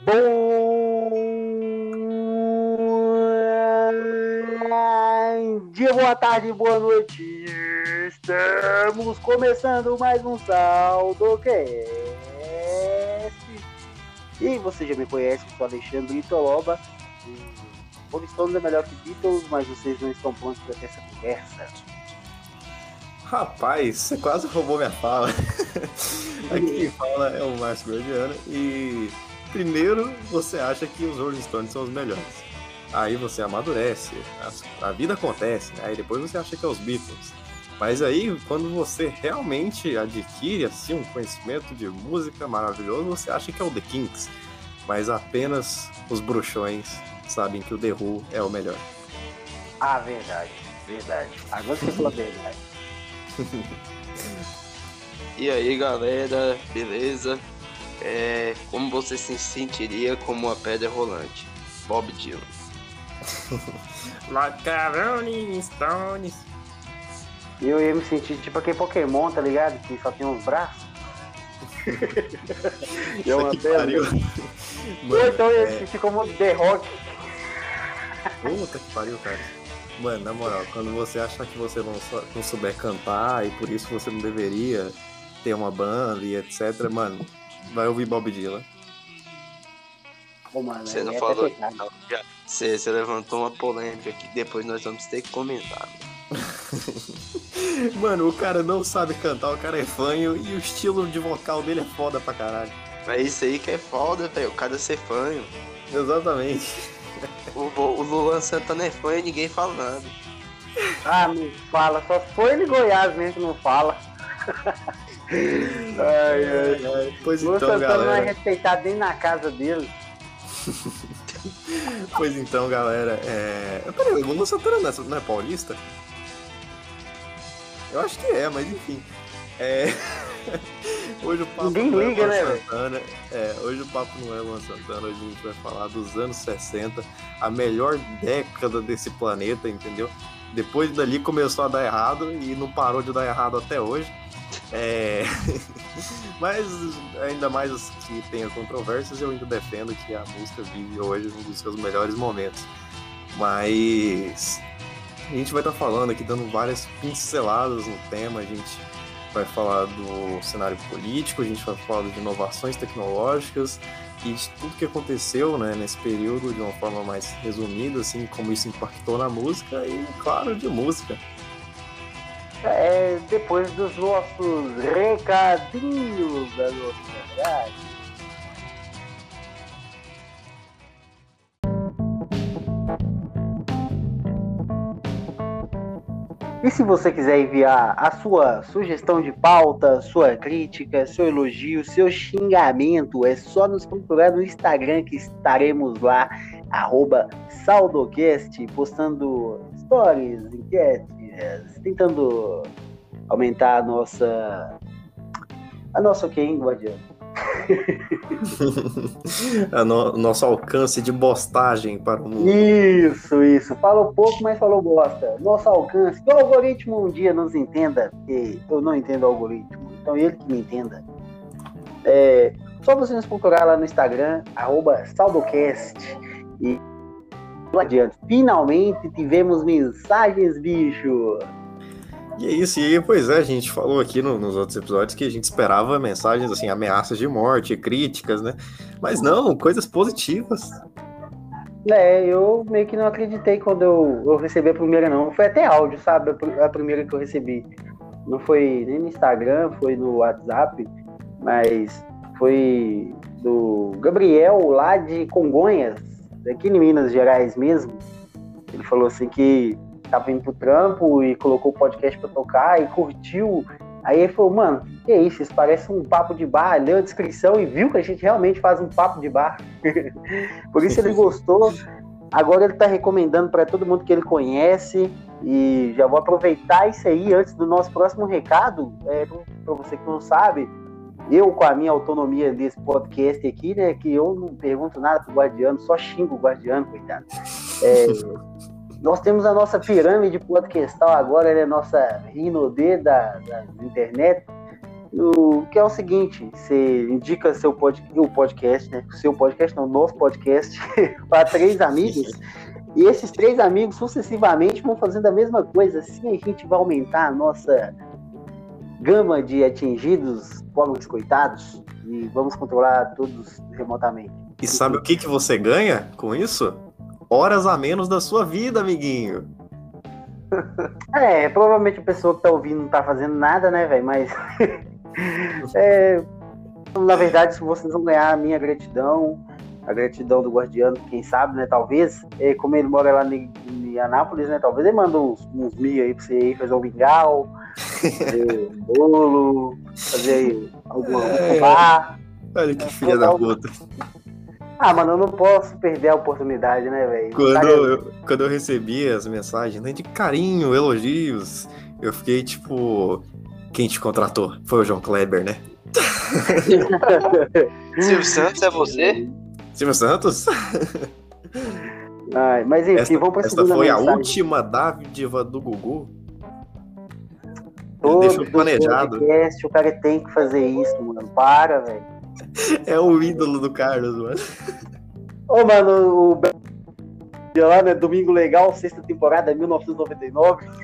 Bom dia, boa tarde, boa noite. Estamos começando mais um SaldoCast. E você já me conhece, eu sou Alexandre Itoloba. Rolling Stones é melhor que Beatles, mas vocês não estão prontos para ter essa conversa. Rapaz, você quase roubou minha fala. Aqui quem fala é o Márcio Gordiano e primeiro você acha que os Rolling Stones são os melhores. Aí você amadurece, a, a vida acontece, né? aí depois você acha que é os Beatles. Mas aí, quando você realmente adquire assim um conhecimento de música maravilhoso, você acha que é o The Kinks. Mas apenas os bruxões sabem que o The Who é o melhor. Ah, verdade, verdade. Agora você falou a verdade. e aí, galera, beleza? É, como você se sentiria como uma pedra rolante? Bob Dylan. Macaroni Stones. Eu ia me sentir tipo aquele Pokémon, tá ligado? Que só tem uns braços. é uma pedra. Mano, então eu ia me sentir como The Rock. Puta que pariu, cara. Mano, na moral, quando você achar que você não, não souber cantar e por isso você não deveria ter uma banda e etc, mano, vai ouvir Bob Dylan. Pô, mano, você não é falou. Não, você, você levantou uma polêmica que depois nós vamos ter que comentar. mano, o cara não sabe cantar, o cara é fanho e o estilo de vocal dele é foda pra caralho. É isso aí que é foda, velho. O cara é ser fanho. Exatamente. O, o Luan Santana é fã e ninguém fala nada. Ah, não fala, só foi ele Goiás mesmo que não fala. ai, ai, ai. Pois Luan então, Santana galera. não é respeitado nem na casa dele. pois então, galera. É... Peraí, o Luan Santana não é, não é paulista? Eu acho que é, mas enfim. É... Hoje o papo Ninguém não liga, é né, Santana. É, hoje o papo não é Luan Santana, hoje a gente vai falar dos anos 60, a melhor década desse planeta, entendeu? Depois dali começou a dar errado e não parou de dar errado até hoje. É... Mas ainda mais os que tenham controvérsias, eu ainda defendo que a música vive hoje um dos seus melhores momentos. Mas a gente vai estar falando aqui, dando várias pinceladas no tema, a gente vai falar do cenário político, a gente vai falar de inovações tecnológicas e de tudo que aconteceu né, nesse período de uma forma mais resumida, assim, como isso impactou na música e, claro, de música. É, depois dos nossos recadinhos da nossa. E se você quiser enviar a sua sugestão de pauta, sua crítica, seu elogio, seu xingamento, é só nos procurar no Instagram que estaremos lá, arroba Saldocast, postando stories, enquetes, tentando aumentar a nossa. A nossa o quem, Guardião? no, nosso alcance de bostagem para o mundo. Isso, isso. Falou pouco, mas falou bosta. Nosso alcance. Que o algoritmo um dia nos entenda, porque eu não entendo o algoritmo. Então ele que me entenda. É, só você nos procurar lá no Instagram, arroba Saldocast. E não adianta. Finalmente tivemos mensagens, bicho. E é isso, e pois é, a gente falou aqui no, nos outros episódios que a gente esperava mensagens assim, ameaças de morte, críticas, né? Mas não, coisas positivas. É, eu meio que não acreditei quando eu, eu recebi a primeira, não. Foi até áudio, sabe? A primeira que eu recebi. Não foi nem no Instagram, foi no WhatsApp, mas foi do Gabriel lá de Congonhas, daqui em Minas Gerais mesmo. Ele falou assim que tava indo pro trampo e colocou o podcast pra tocar e curtiu. Aí ele falou, mano, que isso? Isso parece um papo de bar. Leu a descrição e viu que a gente realmente faz um papo de bar. Por isso ele gostou. Agora ele tá recomendando para todo mundo que ele conhece. E já vou aproveitar isso aí antes do nosso próximo recado. É, para você que não sabe, eu com a minha autonomia desse podcast aqui, né? Que eu não pergunto nada pro guardiano, só xingo o guardiano, coitado. É, nós temos a nossa pirâmide podcastal agora, ela é a nossa Rinodê da, da internet. O que é o seguinte, você indica seu pod, o podcast, né? Seu podcast, não, nosso podcast, para três amigos, e esses três amigos sucessivamente vão fazendo a mesma coisa. Assim a gente vai aumentar a nossa gama de atingidos, pobres coitados, e vamos controlar todos remotamente. E sabe o que, que você ganha com isso? Horas a menos da sua vida, amiguinho. É, provavelmente a pessoa que tá ouvindo não tá fazendo nada, né, velho? Mas. é, na verdade, se vocês vão ganhar a minha gratidão, a gratidão do Guardiano, quem sabe, né? Talvez, é, como ele mora lá em, em Anápolis, né? Talvez ele manda uns, uns mil aí pra você ir fazer um mingau, fazer bolo, fazer alguma É. bar. Olha que filha da puta. Ah, mano, eu não posso perder a oportunidade, né, velho? Quando Cara, eu, quando eu recebi as mensagens né, de carinho, elogios, eu fiquei tipo. Quem te contratou? Foi o João Kleber, né? Silvio Santos é você? Silvio Santos? Ai, mas enfim, Essa, vamos pra essa segunda foi a mensagem. última dádiva do Gugu. Todo deixou planejado. podcast, o cara tem que fazer isso, mano. Para, velho. É o ídolo do Carlos, mano. Ô, mano, o Be- lá, né? Domingo Legal, sexta temporada, 1999.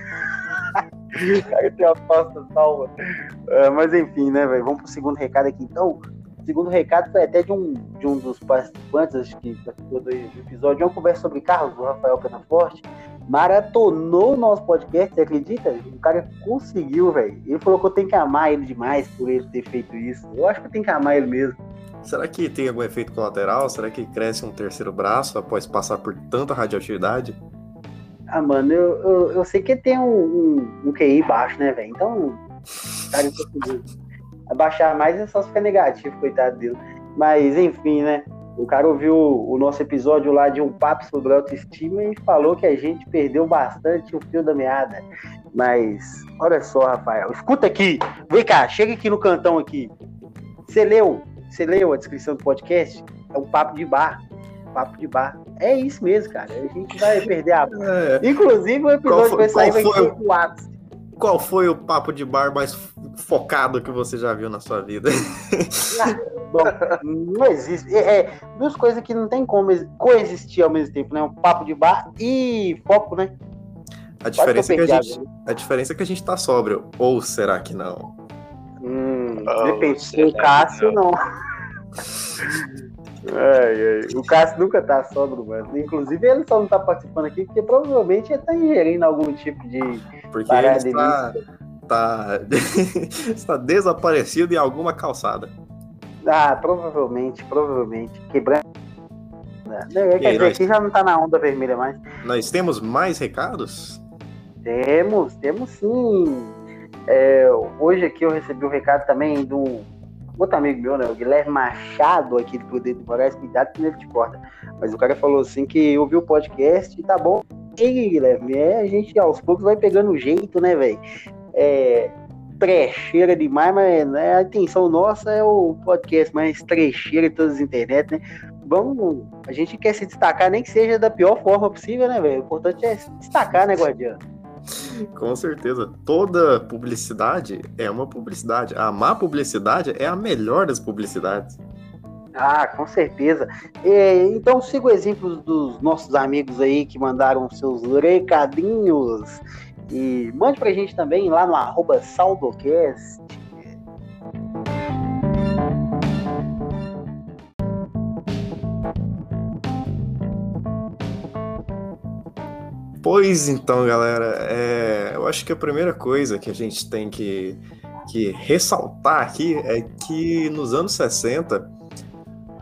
o cara tem uma pasta salva. Ah, mas enfim, né, velho? Vamos pro segundo recado aqui. Então, segundo recado foi até de um, de um dos participantes, acho que participou do episódio, uma conversa sobre carros, do Rafael Penaforte. Maratonou o nosso podcast, você acredita? O cara conseguiu, velho. Ele falou que eu tenho que amar ele demais por ele ter feito isso. Eu acho que eu tenho que amar ele mesmo. Será que tem algum efeito colateral? Será que cresce um terceiro braço após passar por tanta radioatividade? Ah, mano, eu, eu, eu sei que tem um, um, um QI baixo, né, velho? Então, o cara conseguiu abaixar mais é só ficar negativo, coitado dele. Mas, enfim, né? O cara ouviu o nosso episódio lá de um papo sobre autoestima e falou que a gente perdeu bastante o fio da meada. Mas, olha só, Rafael, escuta aqui, vem cá, chega aqui no cantão aqui. Você leu? Você leu a descrição do podcast? É um papo de bar. Papo de bar. É isso mesmo, cara. A gente vai perder a É, Inclusive, o episódio foi- vai sair vai o ápice. Qual foi o papo de bar mais focado que você já viu na sua vida? Bom, não existe. É, é duas coisas que não tem como ex- coexistir ao mesmo tempo, né? Um papo de bar e foco, né? A diferença, é que a, gente, a diferença é que a gente tá sóbrio. Ou será que não? Hum, Oh, depende. será O Cássio, que não. Ai, ai. O Cássio nunca tá sóbrio, mano. Inclusive, ele só não tá participando aqui porque provavelmente ele tá ingerindo algum tipo de. Porque Parada ele está, tá, está desaparecido em alguma calçada. Ah, provavelmente, provavelmente. Quebrando. Quer dizer, nós- aqui já não tá na onda vermelha mais. Nós temos mais recados? Temos, temos sim. É, hoje aqui eu recebi um recado também um outro amigo meu, né? O Guilherme Machado, aqui do Poder do Moraes, cuidado que ele te corta. Mas o cara falou assim que ouviu o podcast e tá bom. E Guilherme, é, a gente aos poucos vai pegando o jeito, né, velho? É trecheira demais, mas né, a intenção nossa é o podcast mais trecheira de todas as internet, né? Vamos, a gente quer se destacar, nem que seja da pior forma possível, né, velho? O importante é se destacar, né, Guardião? Com certeza. Toda publicidade é uma publicidade. A má publicidade é a melhor das publicidades. Ah, com certeza. É, então siga o exemplo dos nossos amigos aí que mandaram seus recadinhos. E mande pra gente também lá no arroba Saudocast. Pois então, galera, é, eu acho que a primeira coisa que a gente tem que, que ressaltar aqui é que nos anos 60,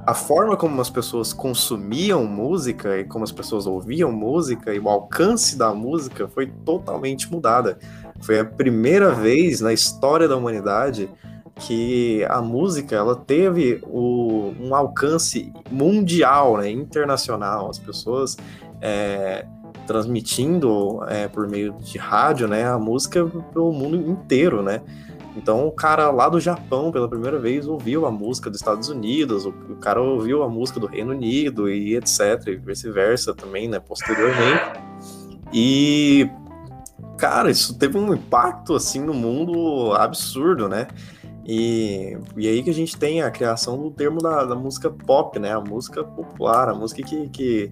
a forma como as pessoas consumiam música e como as pessoas ouviam música e o alcance da música foi totalmente mudada. Foi a primeira vez na história da humanidade que a música ela teve o, um alcance mundial, né, internacional. As pessoas é, transmitindo é, por meio de rádio, né, a música pelo mundo inteiro, né? Então o cara lá do Japão pela primeira vez ouviu a música dos Estados Unidos, o, cara ouviu a música do Reino Unido e etc, e vice-versa também, né, posteriormente. E cara, isso teve um impacto assim no mundo absurdo, né? E, e aí que a gente tem a criação do termo da, da música pop, né? A música popular, a música que, que,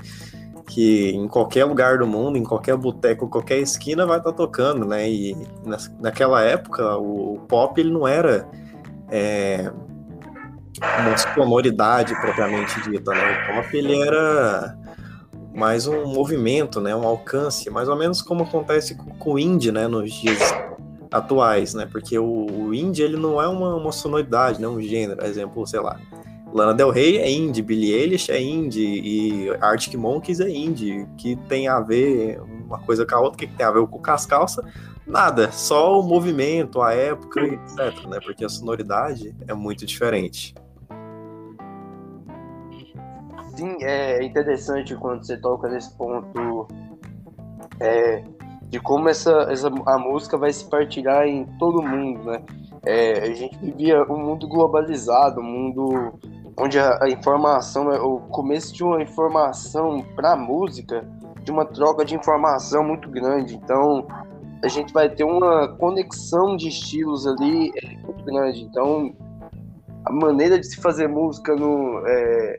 que em qualquer lugar do mundo, em qualquer boteco, qualquer esquina vai estar tá tocando, né? E na, naquela época o, pop ele não era é, uma sonoridade propriamente dita, né? O pop ele era mais um movimento, né? Um alcance, mais ou menos como acontece com, com o indie, né? Nos dias atuais, né? Porque o, o indie ele não é uma, uma sonoridade, né? Um gênero, exemplo, sei lá. Lana Del Rey é indie, Billie Eilish é indie e Arctic Monkeys é indie, que tem a ver uma coisa com a outra, que tem a ver com as calças, nada, só o movimento, a época, etc, né? Porque a sonoridade é muito diferente. Sim, é interessante quando você toca nesse ponto é, de como essa, essa a música vai se partilhar em todo mundo, né? É, a gente vivia um mundo globalizado, um mundo onde a, informação, é o começo de uma informação para a música, de uma troca de informação muito grande. Então, a gente vai ter uma conexão de estilos ali é, muito grande. Então, a maneira de se fazer música no, é,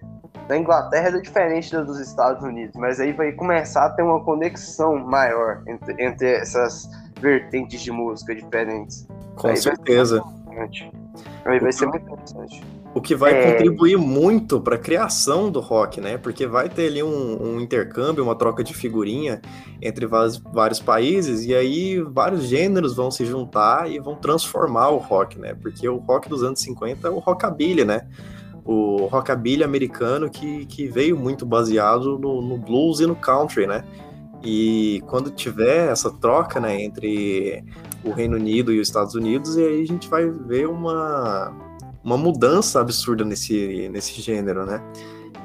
na Inglaterra é diferente da dos Estados Unidos, mas aí vai começar a ter uma conexão maior entre, entre essas vertentes de música diferentes. Com aí certeza. Aí vai ser muito interessante. O que vai é... contribuir muito para a criação do rock, né? Porque vai ter ali um, um, intercâmbio, uma troca de figurinha entre vários, vários países, e aí vários gêneros vão se juntar e vão transformar o rock, né? Porque o rock dos anos 50 é o rockabilly, né? o rockabilly americano que, que veio muito baseado no, no, blues e no country, né? E quando tiver essa troca, né, entre o Reino Unido e os Estados Unidos, e aí a gente vai ver uma, uma mudança absurda nesse, nesse gênero, né?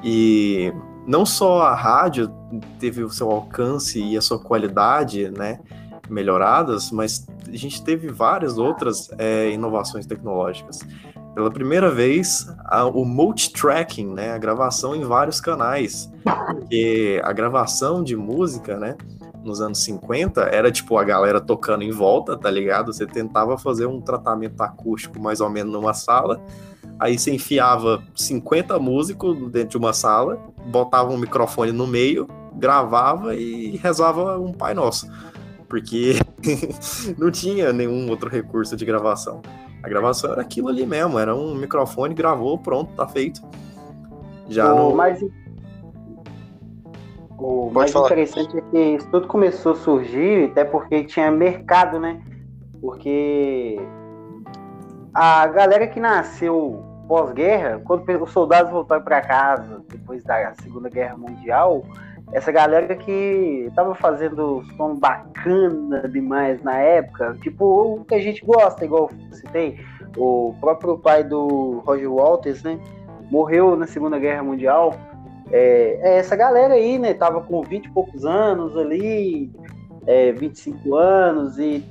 E não só a rádio teve o seu alcance e a sua qualidade, né, melhoradas, mas a gente teve várias outras é, inovações tecnológicas pela primeira vez a, o multitracking, né, a gravação em vários canais, porque a gravação de música, né, nos anos 50 era tipo a galera tocando em volta, tá ligado? Você tentava fazer um tratamento acústico mais ou menos numa sala, aí você enfiava 50 músicos dentro de uma sala, botava um microfone no meio, gravava e rezava um Pai Nosso, porque não tinha nenhum outro recurso de gravação. A gravação era aquilo ali mesmo, era um microfone, gravou, pronto, tá feito. Já o no... mais, o mais interessante é que isso tudo começou a surgir até porque tinha mercado, né? Porque a galera que nasceu pós-guerra, quando os soldados voltaram para casa depois da Segunda Guerra Mundial, essa galera que tava fazendo som bacana demais na época, tipo o que a gente gosta, igual eu citei, o próprio pai do Roger Walters, né, morreu na Segunda Guerra Mundial. É, é essa galera aí, né, tava com 20 e poucos anos ali, é, 25 anos, e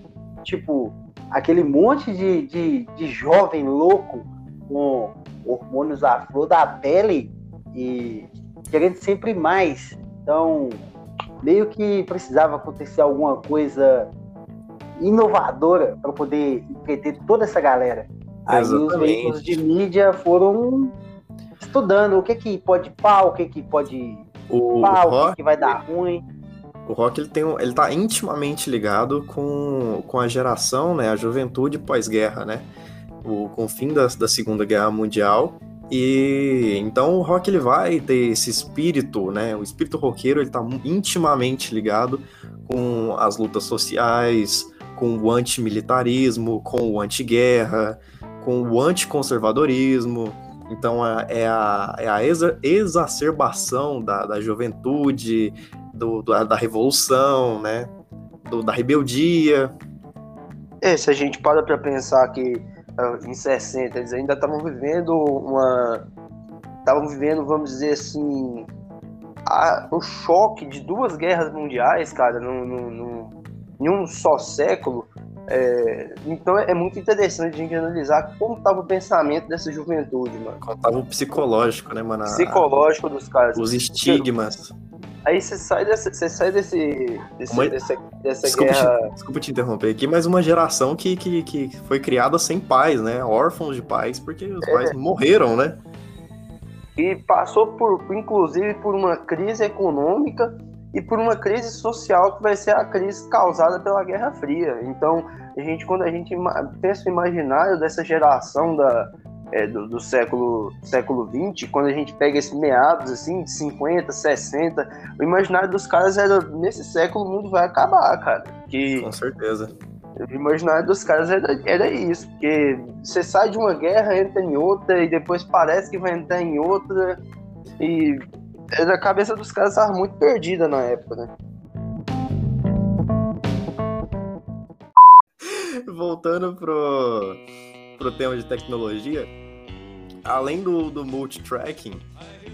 tipo, aquele monte de, de, de jovem louco com hormônios à flor da pele e querendo sempre mais. Então, meio que precisava acontecer alguma coisa inovadora para poder entreter toda essa galera. Aí os veículos de mídia foram estudando o que que pode pau, o que que pode o, pau, o, rock, o que, vai dar ruim. O rock ele tem ele tá intimamente ligado com, com a geração, né, a juventude pós-guerra, né? O, com o fim da, da Segunda Guerra Mundial e então o rock ele vai ter esse espírito, né? O espírito roqueiro ele tá intimamente ligado com as lutas sociais, com o antimilitarismo, com o anti-guerra, com o anticonservadorismo. Então é, a, é a exa exacerbação da, da juventude, do, do, da revolução, né? Do, da rebeldia. É, se a gente para para pensar que em 60, eles ainda estavam vivendo uma. Estavam vivendo, vamos dizer assim, a, o choque de duas guerras mundiais, cara, num, num, em um só século. É, então é muito interessante a gente analisar como estava o pensamento dessa juventude, mano. Como estava o psicológico, né, mano? Psicológico dos caras. Os estigmas. Aí você sai dessa, você sai desse, desse Uma- dessa, dessa Desculpa guerra. te, desculpa te interromper aqui, mas uma geração que, que, que foi criada sem pais, né? Órfãos de pais, porque os pais morreram, né? e passou por, inclusive, por uma crise econômica e por uma crise social que vai ser a crise causada pela Guerra Fria. Então, a gente, quando a gente pensa no imaginário dessa geração da, é, do, do século século 20, quando a gente pega esses meados assim de 50, 60, o imaginário dos caras era nesse século o mundo vai acabar, cara. Que Com certeza. o imaginário dos caras era, era isso, porque você sai de uma guerra, entra em outra, e depois parece que vai entrar em outra, e a cabeça dos caras estava muito perdida na época, né? Voltando pro, pro tema de tecnologia, além do, do multitracking,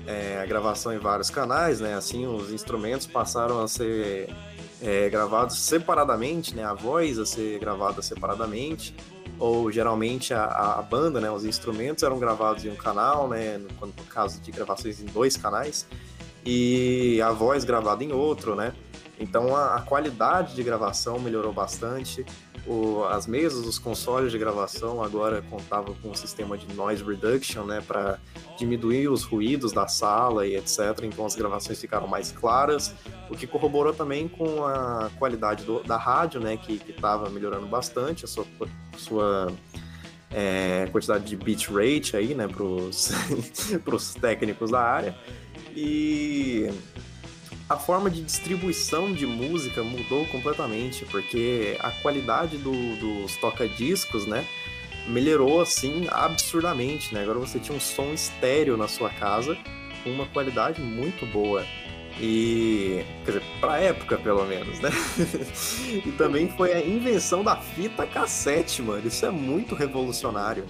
é, a gravação em vários canais, né? Assim, os instrumentos passaram a ser é, gravados separadamente, né? A voz a ser gravada separadamente, ou geralmente a, a- banda, né? Os instrumentos eram gravados em um canal, né? No, no caso de gravações em dois canais, e a voz gravada em outro, né? Então a, a qualidade de gravação melhorou bastante. O- as mesas, os consoles de gravação agora contavam com um sistema de noise reduction, né, para diminuir os ruídos da sala e etc. Então as gravações ficaram mais claras, o que corroborou também com a qualidade do- da rádio, né, que estava melhorando bastante a sua, sua é, quantidade de bitrate aí, né, para os técnicos da área. E a forma de distribuição de música mudou completamente, porque a qualidade do- dos toca-discos, né, melhorou assim absurdamente, né? Agora você tinha um som estéreo na sua casa com uma qualidade muito boa. E, quer dizer, pra época pelo menos, né? e também foi a invenção da fita cassete, mano. Isso é muito revolucionário.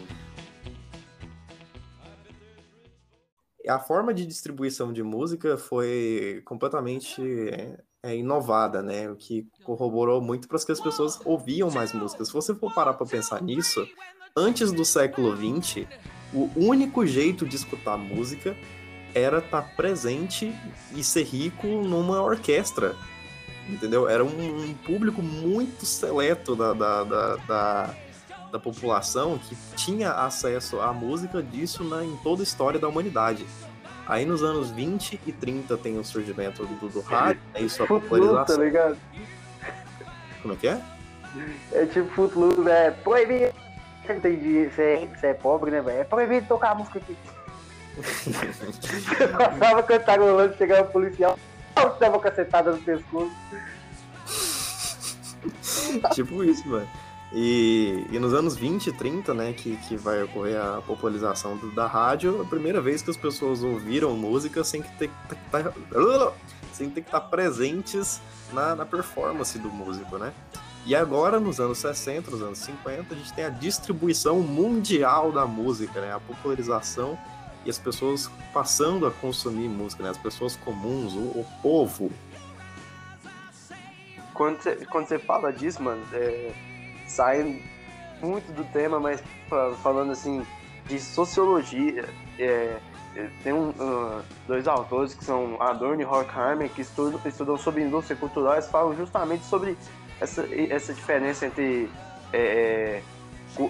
A forma de distribuição de música foi completamente é, é, inovada, né? O que corroborou muito para que as pessoas ouviam mais músicas. Se você for parar para pensar nisso, antes do século XX, o único jeito de escutar música era estar presente e ser rico numa orquestra. Entendeu? Era um, um público muito seleto da, da, da, da, da população que tinha acesso à música disso na, em toda a história da humanidade. Aí nos anos 20 e 30 tem o surgimento do, do rádio, né, e sua Footloose, tá popularização. ligado? Como é que é? É tipo Footloose, é proibido. Você dinheiro, você é, você é pobre, né, velho? É proibido tocar a música aqui. Você passava cantarolando, chegava o policial, dava cacetada no pescoço. tipo isso, mano. E, e nos anos 20 e 30, né, que, que vai ocorrer a popularização do- da rádio, a primeira vez que as pessoas ouviram música sem que ter, que tá- sem ter que estar presentes na, na performance do músico, né? E agora, nos anos 60, nos anos 50, a gente tem a distribuição mundial da música, né? A popularização e as pessoas passando a consumir música, né? As pessoas comuns, o, o povo. Quando você, quando fala disso, mano, é, sai muito do tema, mas fa- falando assim de sociologia, é, é, tem um, ah, dois autores que são Adorno e Horkheimer que estudam, estudam sobre indústria cultural, eles falam justamente sobre essa, essa diferença entre é, é,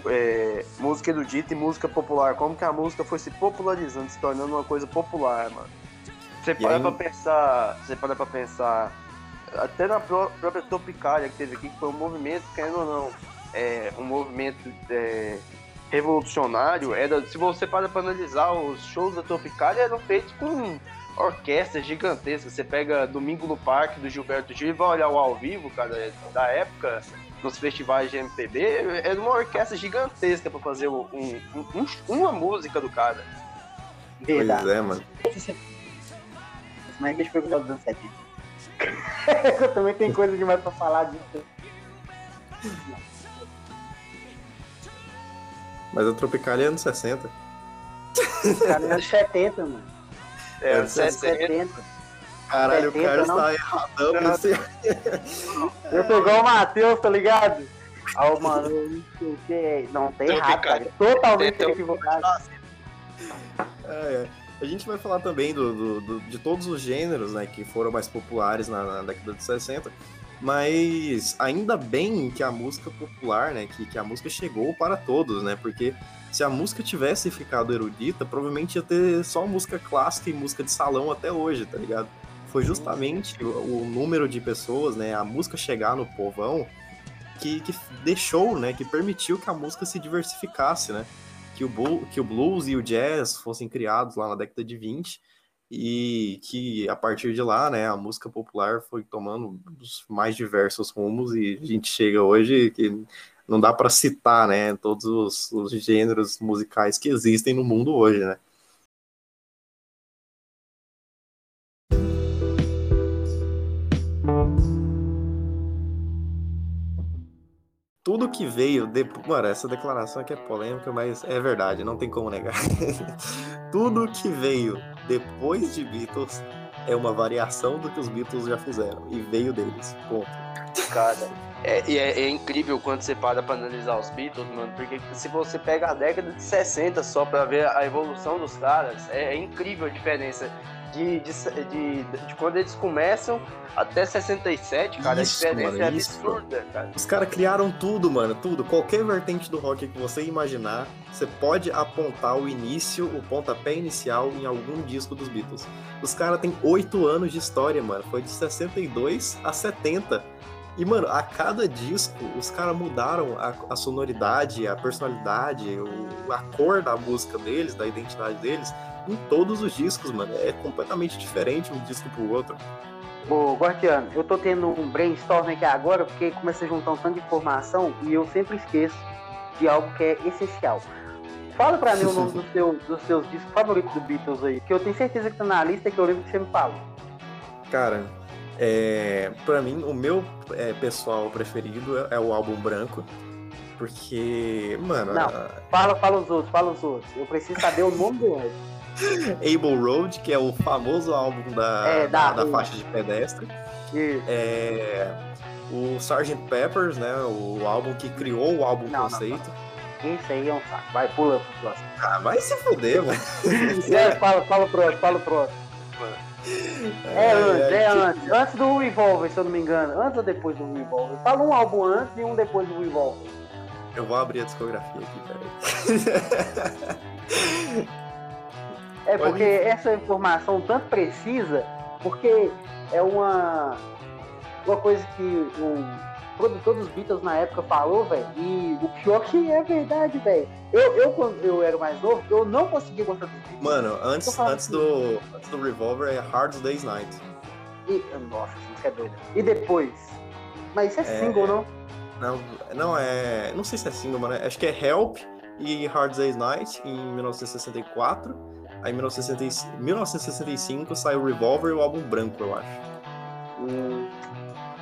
é, música erudita e música popular, como que a música foi se popularizando, se tornando uma coisa popular, mano. Você para aí- pra pensar, você para pra pensar até na pró- própria Tropicália que teve aqui, que foi um movimento, querendo ou não, é, um movimento é, revolucionário, era, se você para para analisar, os shows da Tropicália eram feitos com orquestras gigantescas. Você pega Domingo no Parque do Gilberto Gil e vai olhar o ao vivo, cara, da época, nos festivais de MPB, era uma orquestra gigantesca para fazer um, um- um- uma música do cara. Verdade. Pois é, mano. Mas deixa eu perguntar dos anos 70. Eu também tenho coisa demais pra falar disso. Mas a Tropicália é anos 60. Cara, é anos 70, mano. É, Anos 70, 70. Caralho, o 70 cara não? está erradão. Você... Eu sou igual o Matheus, tá ligado? Ah, ô, mano, não sei o que. Não, tá errado, cara. Totalmente Tem- tem- equivocado. É, é. A gente vai falar também do, do, do, de todos os gêneros, né, que foram mais populares na, na, década de 60, mas ainda bem que a música popular, né, que, que a música chegou para todos, né, porque se a música tivesse ficado erudita, provavelmente ia ter só música clássica e música de salão até hoje, tá ligado? Foi justamente o, o número de pessoas, né, a música chegar no povão, que, que deixou, né, que permitiu que a música se diversificasse, né? Que o, que o blues e o jazz fossem criados lá na década de 20 e que a partir de lá, né, a música popular foi tomando os mais diversos rumos e a gente chega hoje que não dá para citar, né, todos os, os gêneros musicais que existem no mundo hoje, né? tudo que veio depois. Mano, essa declaração aqui é polêmica, mas é verdade, não tem como negar. tudo que veio depois de Beatles é uma variação do que os Beatles já fizeram. E veio deles. Ponto. Cara, é, é, é incrível quando você para pra analisar os Beatles, mano, porque se você pega a década de 60 só pra ver a evolução dos caras, é, é incrível a diferença de, de, de, de, quando eles começam até 67, cara, isso, a diferença mano, é absurda, cara. Os caras criaram tudo, mano, tudo. Qualquer vertente do rock que você imaginar, você pode apontar o início, o pontapé inicial em algum disco dos Beatles. Os caras têm oito anos de história, mano. Foi de 62 a 70. E, mano, a cada disco, os caras mudaram a, a, sonoridade, a personalidade, o, a cor da música deles, da identidade deles em todos os discos, mano. É completamente diferente um disco pro outro. Ô, Guardiano, eu tô tendo um brainstorm aqui agora, porque começa a juntar um tanto de informação e eu sempre esqueço de algo que é essencial. Fala pra mim o nome do seu, dos seus discos favoritos do Beatles aí, que eu tenho certeza que tá na lista que eu lembro que você me falou. Cara, é, pra mim, o meu é, pessoal preferido é, é o álbum branco. Porque, mano. Não, a... fala, fala os outros, fala os outros. Eu preciso saber o nome do outro. Able Road, que é o famoso álbum da, é, da, da, faixa de pedestre. Isso. É, o Sgt. Peppers, né? O álbum que criou o álbum não, conceito. Não, Isso aí é um saco. Vai, pula pro próximo. Ah, vai se fuder, mano. É, fala, fala o próximo, fala o próximo. É antes, é, antes. Antes do Revolver, se eu não me engano. Antes ou depois do Revolver? Fala um álbum antes e um depois do Revolver. Eu vou abrir a discografia aqui, peraí. É porque essa informação tanto precisa, porque é uma, uma coisa que o produtor dos Beatles na época falou, velho, e o pior que é verdade, velho. Eu, eu, quando eu era mais novo, eu não conseguia gostar dos Beatles. Mano, antes, antes, do, antes do Revolver é Hard Day's Night. E, nossa, isso é doido. E depois? Mas isso é, é... single, não? Não, não é. Não sei se é single, mano. Acho que é Help e Hard Day's Night em 1964. Aí em 1965 saiu Revolver e o álbum branco, eu acho. Hum,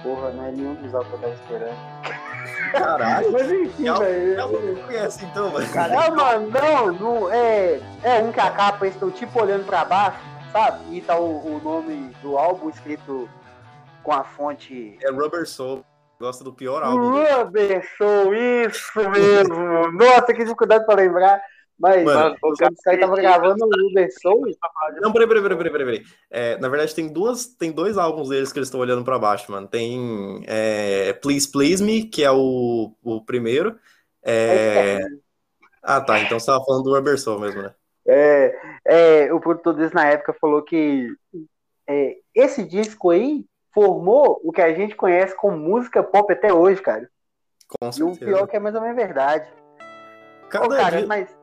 porra, não é nenhum dos eu tava esperando. Caralho. Mas enfim, velho. Não conhece então, mano. Não, mano, não, não. É, é um que a capa estão tipo olhando pra baixo, sabe? E tá o, o nome do álbum escrito com a fonte. É Rubber Soul. Gosta do pior álbum. Rubber Soul, isso mesmo. Nossa, que dificuldade pra lembrar. Mas Mano, os caras estavam gravando o Uber Soul. Não, peraí, peraí, peraí, peraí, peraí. É, na verdade, tem duas, tem dois álbuns deles que eles estão olhando para baixo, mano. Tem é, Please Please Me, que é o, o primeiro. É... Ah, tá. Então você tava falando do Rubber Soul mesmo, né? É, é, o produtor deles na época falou que é, esse disco aí formou o que a gente conhece como música pop até hoje, cara. Com certeza. E o pior é que é mais ou menos verdade. Cada Ô, cara, dia... mas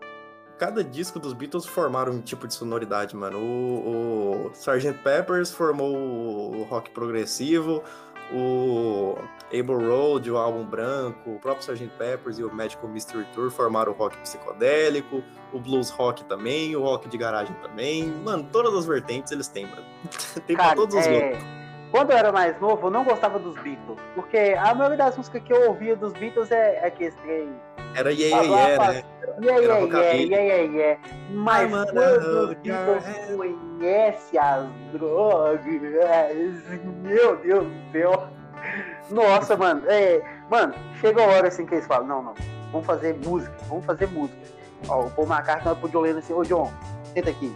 cada disco dos Beatles formaram um tipo de sonoridade, mano. O, o Sgt. Peppers formou o rock progressivo, o Able Road, o álbum branco, o próprio Sgt. Peppers e o Magical Mystery Tour formaram o rock psicodélico, o blues rock também, o rock de garagem também. Mano, todas as vertentes eles têm, mano. Tem Cara, pra todos os é... Quando eu era mais novo, eu não gostava dos Beatles, porque a maioria das músicas que eu ouvia dos Beatles é, é que esse era yeah, yeah, né? Yeah, yeah, yeah, yeah, yeah, yeah. Mas quando você conhece as drogas, meu Deus do céu. Nossa, mano, é, mano, chega a hora assim que eles falam, não, não, vamos fazer música, vamos fazer música. Ó, o Paul McCartney pro John Lennon assim, ô John, senta aqui.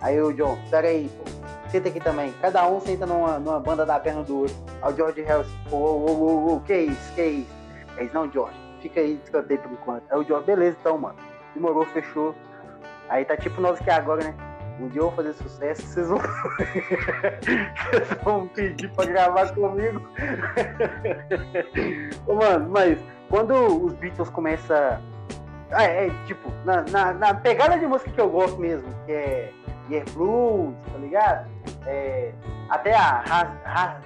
Aí o John, pera aí, pô. Senta aqui também. Cada um senta numa, numa banda da perna do outro. Aí o George Harrison, ô, ô, ô, ô, que isso, que isso? Aí não, George, fica aí, descantei por enquanto. Aí o George, beleza então, mano. Demorou, fechou. Aí tá tipo nós que é agora, né? Um dia eu vou fazer sucesso, vocês vão, vocês vão pedir pra gravar comigo. Ô, mano, mas quando os Beatles começam. Ah, é, tipo, na, na, na, pegada de música que eu gosto mesmo, que é Year Blues, tá ligado? É, até a Hard, Hard,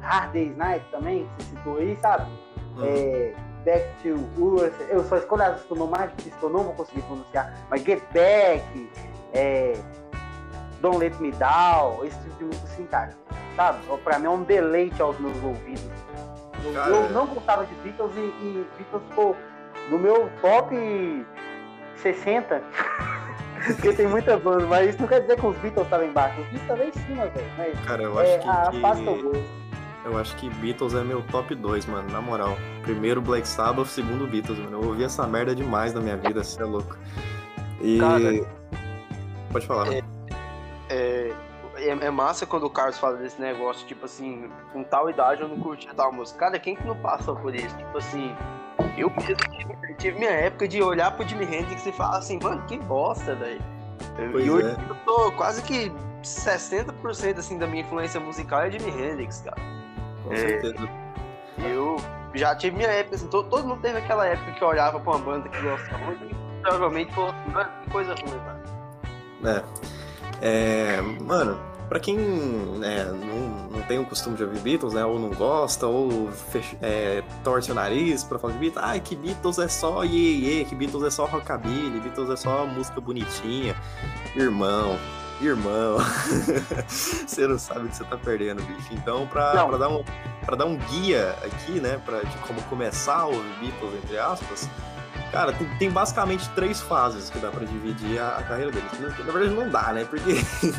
Hard Day's Night também, que você citou aí, sabe? Uhum. É, Back to Earth, eu só escolho as que eu mais difíceis que eu não vou conseguir pronunciar, mas Get Back, é, Don't Let Me Down, esse tipo de música assim, cara. Sabe? Pra mim é um deleite aos meus ouvidos. Eu, eu não gostava de Beatles e, e Beatles ficou no meu top 60. Porque tem muita banda, mas isso não quer dizer que os Beatles estavam embaixo. Os Beatles estavam em cima, velho. Cara, eu acho é, que. A, que... Eu acho que Beatles é meu top 2, mano, na moral. Primeiro Black Sabbath, segundo Beatles, mano. Eu ouvi essa merda demais na minha vida, você é louco. E. Cara, Pode falar. É, é, é, é, massa quando o Carlos fala desse negócio, tipo assim, com tal idade eu não curtia tal música. Cara, quem que não passa por isso? Tipo assim, eu mesmo tive, tive minha época de olhar pro Jimi Hendrix e falar assim, mano, que bosta, velho. E hoje é. eu tô quase que 60% assim da minha influência musical é Jimi Hendrix, cara. Com é, certeza. Eu já tive minha época, assim, todo, todo mundo teve aquela época que olhava pra uma banda que gostava muito e provavelmente falou assim, mano, que coisa ruim, cara. É. é mano, pra quem né, não, não tem o costume de ouvir Beatles, né, ou não gosta, ou fecha, é, torce o nariz pra falar de Beatles, ai, que Beatles é só iê, iê, que Beatles é só rockabilly, Beatles é só música bonitinha. Irmão, irmão, você não sabe o que você tá perdendo, bicho. Então, pra, pra, dar, um, pra dar um guia aqui, né, pra, de como começar ouvir Beatles, entre aspas, Cara, tem, tem, basicamente três fases que dá para dividir a, a, carreira deles. Na, na, verdade, não dá, né? Porque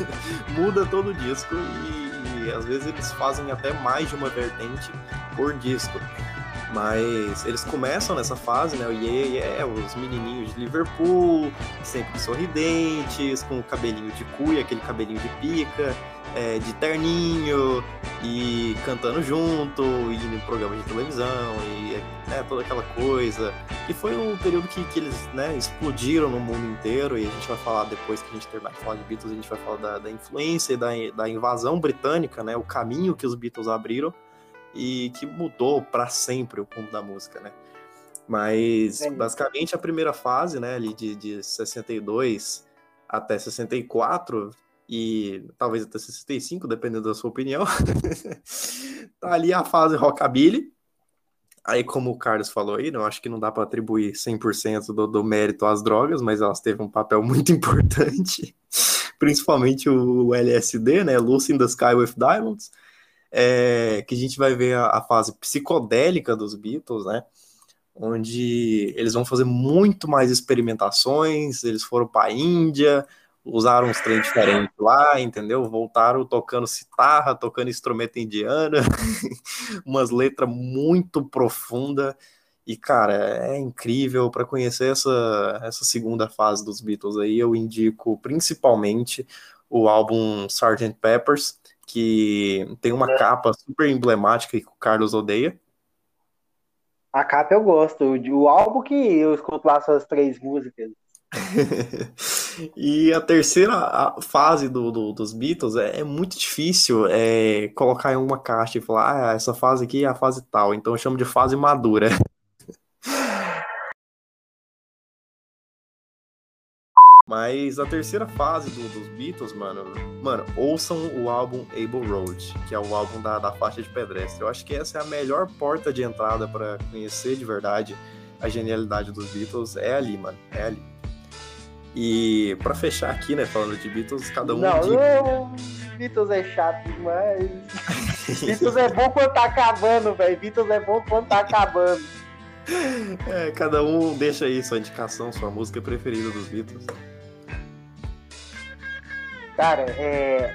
muda todo o disco e, e, às vezes eles fazem até mais de uma vertente por disco. Mas eles começam nessa fase, né? O yeah, yeah, os menininhos de Liverpool, sempre sorridentes, com o cabelinho de cuia, aquele cabelinho de pica é, de terninho e cantando junto, indo em programas de televisão e né, toda aquela coisa. E foi um período que, que eles né, explodiram no mundo inteiro e a gente vai falar depois que a gente terminar de falar de Beatles, a gente vai falar da, da influência e da, da invasão britânica, né, o caminho que os Beatles abriram e que mudou para sempre o rumo da música, né? Mas é. basicamente a primeira fase, né, ali de, de 62 até 64, e talvez até 65, dependendo da sua opinião. tá ali a fase rockabilly. Aí, como o Carlos falou aí, não acho que não dá para atribuir 100% do, do mérito às drogas, mas elas teve um papel muito importante, principalmente o LSD, né, Lucy in the Sky with Diamonds, é, que a gente vai ver a, a fase psicodélica dos Beatles, né, onde eles vão fazer muito mais experimentações, eles foram para a Índia, usaram uns trem diferentes lá, entendeu? Voltaram tocando citarra, tocando instrumento indiano, umas letras muito profundas. E, cara, é incrível para conhecer essa, essa segunda fase dos Beatles aí. Eu indico principalmente o álbum Sgt. Peppers, que tem uma é. capa super emblemática que o Carlos odeia. A capa eu gosto. O álbum que eu escuto lá suas três músicas. e a terceira fase do, do dos Beatles é, é, muito difícil é, colocar em uma caixa e falar, ah, essa fase aqui é a fase tal, então eu chamo de fase madura. Mas a terceira fase do, dos Beatles, mano, mano, ouçam o álbum Able Road, que é o álbum da, da faixa de pedestre. Eu acho que essa é a melhor porta de entrada para conhecer de verdade a genialidade dos Beatles. É ali, mano, é ali. E para fechar aqui, né, falando de Beatles, cada um. Não, não Beatles é chato demais. Beatles é bom quando tá acabando, velho. Beatles é bom quando tá acabando. É, cada um deixa aí sua indicação, sua música preferida dos Beatles. Cara, é.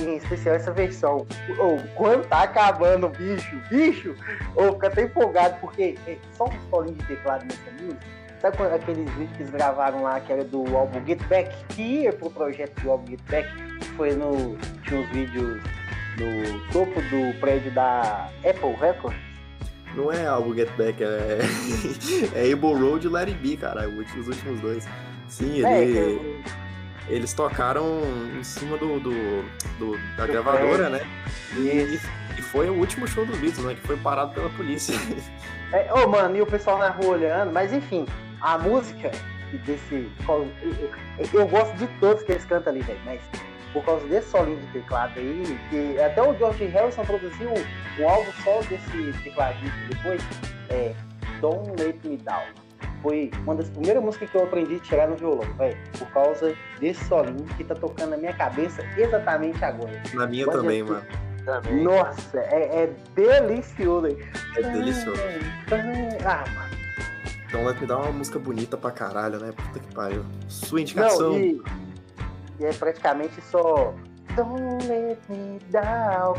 Em especial essa versão. Ou quando tá acabando, bicho, bicho, ou fica até empolgado, porque é só um solinho de teclado nessa música Sabe quando, aqueles vídeos que eles gravaram lá, que era do álbum Get Back, que ia pro projeto do álbum Get Back, foi no. Tinha uns vídeos no topo do prédio da Apple Records. Não é álbum Get Back, é, é Able Road e It Be, cara, os últimos dois. Sim, É, ele, que eu- eles tocaram em cima do, do- do- da gravadora, né? E, e foi o último show dos Beatles, né? Que foi parado pela polícia. É, ô, mano, e o pessoal na rua olhando, mas enfim, a música desse. Eu, gosto de todos que eles cantam ali, velho, mas por causa desse solinho de teclado aí, que até o George Harrison produziu um, um álbum só desse tecladista depois, é Don't Let Me Down. Foi uma das primeiras músicas que eu aprendi a tirar no violão, velho, por causa desse solinho que tá tocando na minha cabeça exatamente agora. Na minha Olha também, tudo. mano. Também. Nossa, é, é delicioso. velho. É delicioso. Ah, mano. Então Let Me é uma música bonita pra caralho, né? Puta que pariu. Sua indicação. Não, e, e é praticamente só. Don't let me down.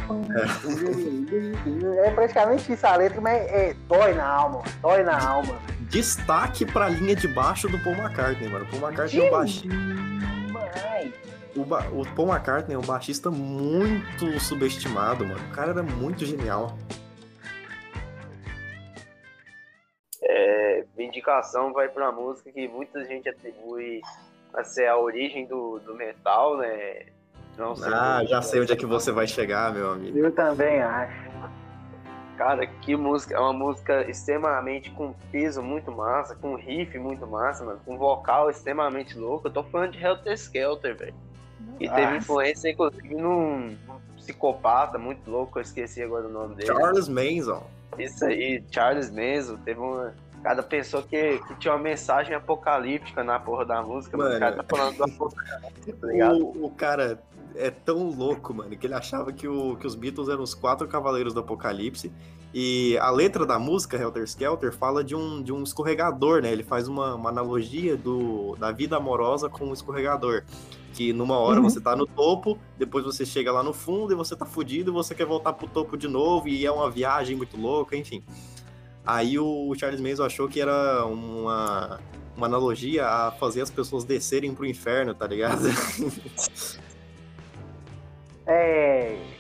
É, praticamente isso a letra, mas é, dói na alma, dói na alma. Destaque pra linha de baixo do Paul McCartney, mano. O Paul McCartney é um baixista. O, ba- o Paul McCartney é um baixista muito subestimado, mano. O cara era muito genial. É, minha indicação vai pra uma música que muita gente atribui a ser a origem do, do metal, né? Não sei Ah, já sei onde é que você vai chegar, meu amigo. Eu também acho. Cara, que música. É uma música extremamente com peso muito massa, com riff muito massa, mano. Com vocal extremamente louco. Eu tô falando de Helter Skelter, velho. E teve influência, inclusive, num, num psicopata muito louco, eu esqueci agora o nome dele. Charles Manson. Isso aí, Charles Manson, teve uma. Cada pessoa que, que tinha uma mensagem apocalíptica na porra da música, mano. O Mano. cara tá falando do apocalipse, tá ligado? O, o cara é tão louco, mano, que ele achava que, o, que os Beatles eram os quatro cavaleiros do apocalipse. E a letra da música, Helter Skelter, fala de um, de um escorregador, né? Ele faz uma, uma analogia do, da vida amorosa com um escorregador. Que numa hora Uhum. você tá no topo, depois você chega lá no fundo e você tá fudido e você quer voltar pro topo de novo e é uma viagem muito louca, enfim. Aí o Charles Manson achou que era uma, uma analogia a fazer as pessoas descerem pro inferno, tá ligado?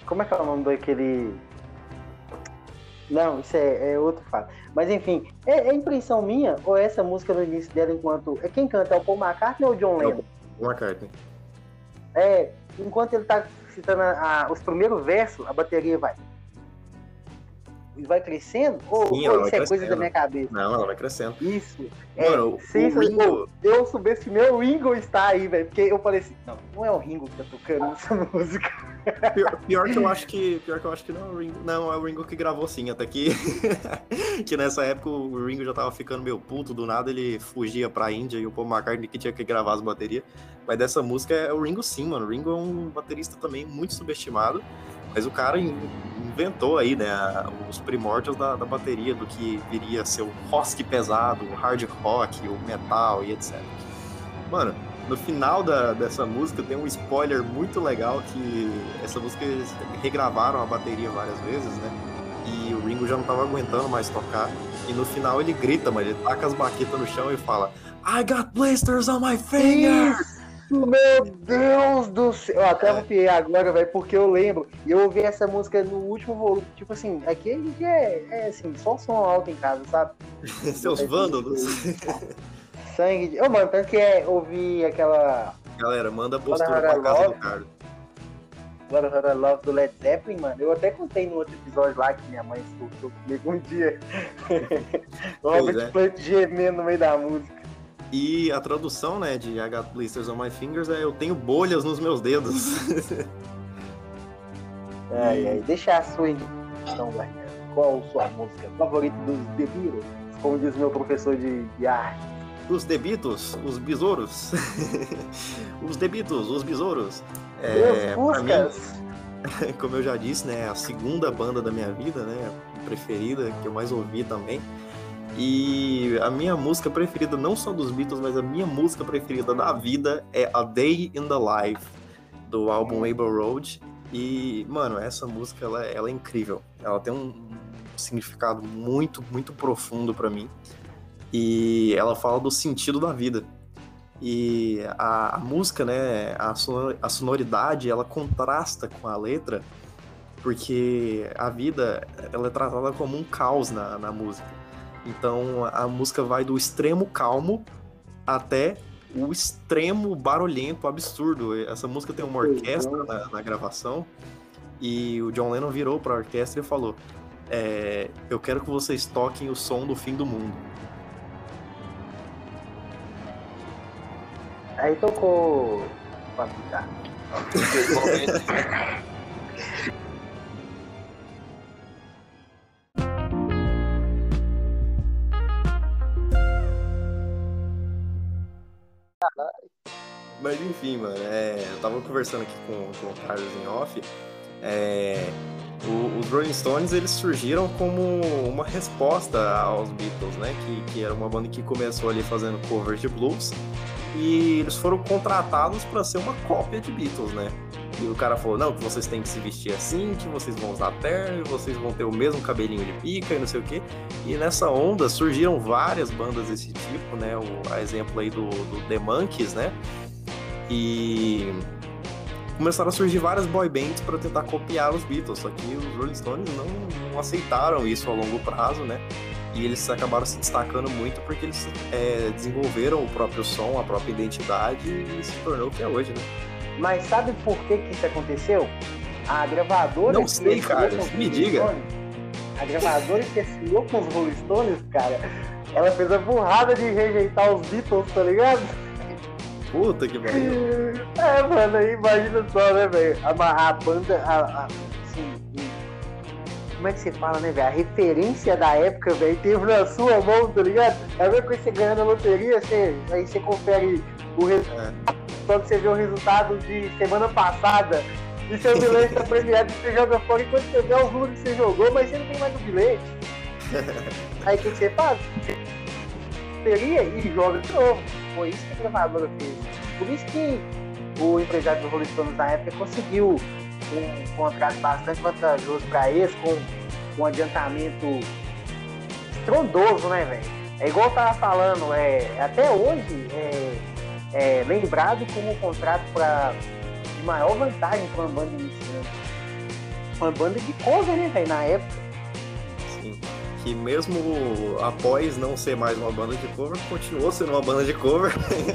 É. Como é que é o nome daquele. Não, isso é, é outro fato. Mas enfim, é, é impressão minha, ou essa música no início dela, enquanto. É quem canta? É o Paul McCartney ou o John Lennon? Uma carta. É, enquanto ele tá citando a- a- os primeiros versos, a bateria vai. E vai crescendo? Ou, Sim, ou isso é coisa da minha cabeça? Não, ela vai crescendo. Isso. É, Mano, o se isso- Ringo- eu subestimei o Ringo está aí, velho. Porque eu falei assim, não, não é o Ringo que tá tocando essa música. Pior, pior que eu acho que. Pior que eu acho que não é o Ringo. Não, é o Ringo que gravou sim, até que. que nessa época o Ringo já tava ficando meio puto, do nada ele fugia pra Índia e o Paul McCartney que tinha que gravar as baterias. Mas dessa música é o Ringo sim, mano. O Ringo é um baterista também muito subestimado. Mas o cara in- inventou aí, né, os primórdios da, da bateria, do que viria a ser o rock pesado, o hard rock, o metal e etc. Mano, no final da, dessa música tem um spoiler muito legal que essa música eles regravaram a bateria várias vezes, né? E o Ringo já não tava aguentando mais tocar. E no final ele grita, mas ele taca as baquetas no chão e fala I got blisters on my fingers! Meu Deus do céu! Eu até arrupiei agora, velho, porque eu lembro. E eu ouvi essa música no último volume. Tipo assim, aqui a gente é, é assim, só som alto em casa, sabe? Seus vândalos! Sangue de. Ô, mano, tanto que é ouvir aquela. Galera, manda a postura pra casa love. do Carlos. What a Love do Led Zeppelin, mano. Eu até contei no outro episódio lá que minha mãe escutou comigo um dia. o Robert é. Plant gemendo no meio da música. E a tradução, né, de I got blisters on my fingers é eu tenho bolhas nos meus dedos. Deixa a sua indicação, velho. Qual a sua música favorita dos The Beatles? Como diz meu professor de, de arte. os debitos, os besouros. os debitos, os besouros. É, pra mim, como eu já disse, né, a segunda banda da minha vida, né, preferida, que eu mais ouvi também. E a minha música preferida, não só dos Beatles, mas a minha música preferida da vida é A Day in the Life, do álbum Able Road. E, mano, essa música, ela, ela é incrível. Ela tem um significado muito, muito profundo pra mim. E ela fala do sentido da vida. E a, a música, né, a, sonor, a sonoridade, ela contrasta com a letra, porque a vida ela é tratada como um caos na, na música. Então a música vai do extremo calmo até o extremo barulhento, absurdo. Essa música tem uma orquestra na, na gravação e o John Lennon virou para a orquestra e falou: é, Eu quero que vocês toquem o som do fim do mundo. Aí tocou. Mas enfim, mano, é, eu tava conversando aqui com, com o Carlos em off. É, o, os Rolling Stones eles surgiram como uma resposta aos Beatles, né? Que, que era uma banda que começou ali fazendo covers de blues e eles foram contratados para ser uma cópia de Beatles, né? E o cara falou: não, que vocês têm que se vestir assim, que vocês vão usar terno, vocês vão ter o mesmo cabelinho de pica e não sei o quê. E nessa onda surgiram várias bandas desse tipo, né? O a exemplo aí do, do The Monkeys, né? E começaram a surgir várias boy bands para tentar copiar os Beatles, só que os Rolling Stones não, não, aceitaram isso a longo prazo, né? E eles acabaram se destacando muito porque eles é, desenvolveram o próprio som, a própria identidade e se tornou o que é hoje, né? Mas sabe por que, que isso aconteceu? A gravadora. Não sei, cara. Me diga. Stones, a gravadora que assinou com os Rolling Stones, cara, ela fez a burrada de rejeitar os Beatles, tá ligado? Puta que pariu. É, mano, aí imagina só, né, velho? A, a, banda, a, a, assim, como é que você fala, né, velho? A referência da época, velho, teve na sua mão, tá ligado? É a mesma coisa que você ganha na loteria, você, aí você confere o resultado. É quando você vê o resultado de semana passada e seu bilhete está premiado você joga fora enquanto você vê o número que você jogou, mas você não tem mais o bilhete. Aí o que, você faz? Seria e joga de novo. Foi isso que a gravadora fez. Por isso que o empresário do Rolling Stones na época conseguiu um contrato bastante vantajoso para eles, com um adiantamento estrondoso, né, velho? É igual eu tava falando, é, até hoje, é, é, lembrado como um contrato pra, de maior vantagem para uma banda iniciante. Uma banda de cover, né, velho, na época. Que mesmo após não ser mais uma banda de cover, continuou sendo uma banda de cover.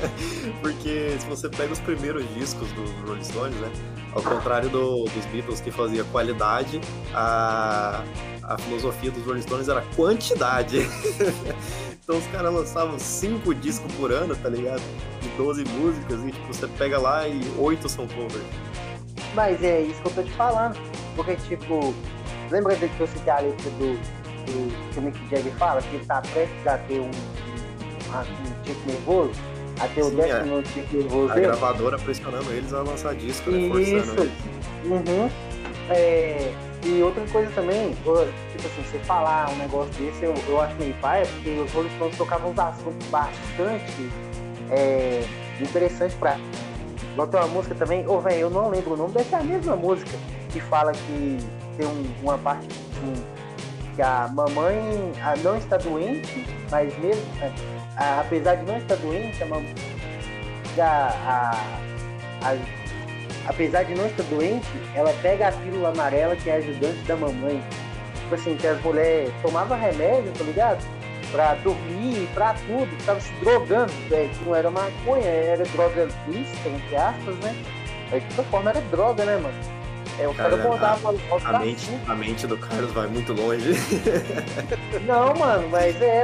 Porque se você pega os primeiros discos dos Rolling Stones, né? Ao contrário do, dos Beatles que fazia qualidade, a, a filosofia dos Rolling Stones era quantidade. Então os caras lançavam cinco discos por ano, tá ligado? De 12 músicas, e tipo, você pega lá e oito são covers. Mas é isso que eu tô te falando. Porque, tipo, lembra que eu citei a letra do, do que o Mick Jagger fala, que ele tá prestes a ter um, um, um tique nervoso? A ter o décimo é. tique nervoso. A gravadora pressionando eles a lançar disco, né? Isso. Uhum. É, e outra coisa também, tipo assim, você falar um negócio desse, eu, eu acho meio pai, porque os Rolling Stones tocavam uns assuntos bastante é, interessantes pra. Igual tem uma música também, ô oh, velho, eu não lembro o nome, deve ser a mesma música, que fala que tem um, uma parte assim, que a mamãe não está doente, mas mesmo, é, apesar de não estar doente, a mamãe. A, a, a apesar de não estar doente, ela pega a pílula amarela que é ajudante da mamãe. Tipo assim, que as mulheres tomavam remédio, tá ligado? Pra dormir, pra tudo, tava se drogando, velho. Que não era maconha, era droga lícita, entre aspas, né? Mas de toda forma era droga, né, mano? É, o cara, cara a, a, mente, a mente do Carlos vai muito longe. Não, mano, mas é,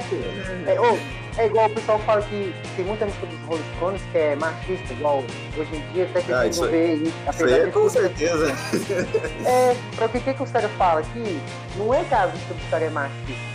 é, oh, é igual o pessoal fala que tem muita música dos Rolling Stones que é machista, igual hoje em dia até que ah, isso ver isso. Apesar isso aí, com certeza. É, para o que, que os caras falam aqui, não é que a música dos caras é machista.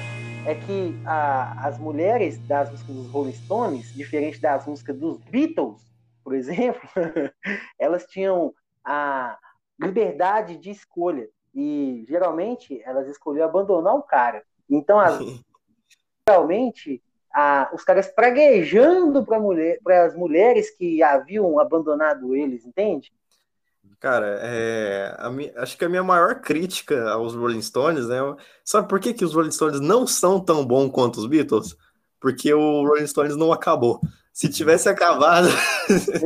É que a, as mulheres das músicas dos Rolling Stones, diferente das músicas dos Beatles, por exemplo, elas tinham a liberdade de escolha. E geralmente elas escolhiam abandonar o cara. Então, as, geralmente, a, os caras praguejando para mulher, as mulheres que haviam abandonado eles, entende? Cara, é, acho que a minha maior crítica aos Rolling Stones, né? Sabe por que, que os Rolling Stones não são tão bons quanto os Beatles? porque o Rolling Stones não acabou. Se tivesse acabado.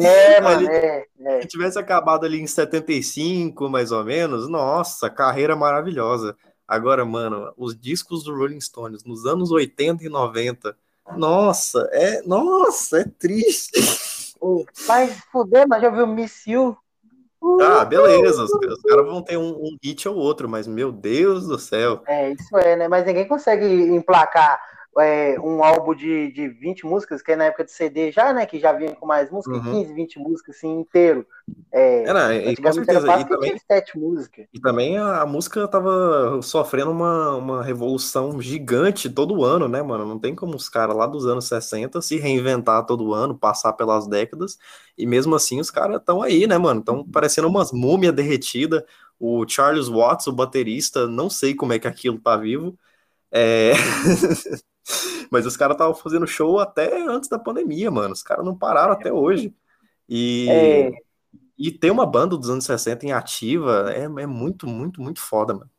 É, mano, é, é. Se tivesse acabado ali em 75, mais ou menos, nossa, carreira maravilhosa. Agora, mano, os discos do Rolling Stones nos anos 80 e 90, nossa, é, nossa, é triste. Mas fuder, mas já viu Miss You? Ah, beleza, os, os caras vão ter um, um hit ou outro, mas meu Deus do céu. É, isso é, né? Mas ninguém consegue emplacar é, um álbum de, de 20 músicas, que é na época de CD já, né? Que já vinha com mais músicas, uhum. 15, 20 músicas, assim, inteiro. É, não, e, com certeza. E também, músicas. e também a, a, música tava sofrendo uma, uma revolução gigante todo ano, né, mano? Não tem como os caras lá dos anos 60 se reinventar todo ano, passar pelas décadas, e mesmo assim os caras estão aí, né, mano? Estão parecendo umas múmias derretidas. O Charles Watts, o baterista, não sei como é que aquilo tá vivo. É... Mas os caras estavam fazendo show até antes da pandemia, mano. Os caras não pararam até hoje. E, é... e ter uma banda dos anos 60 em ativa é, é muito, muito, muito foda, mano.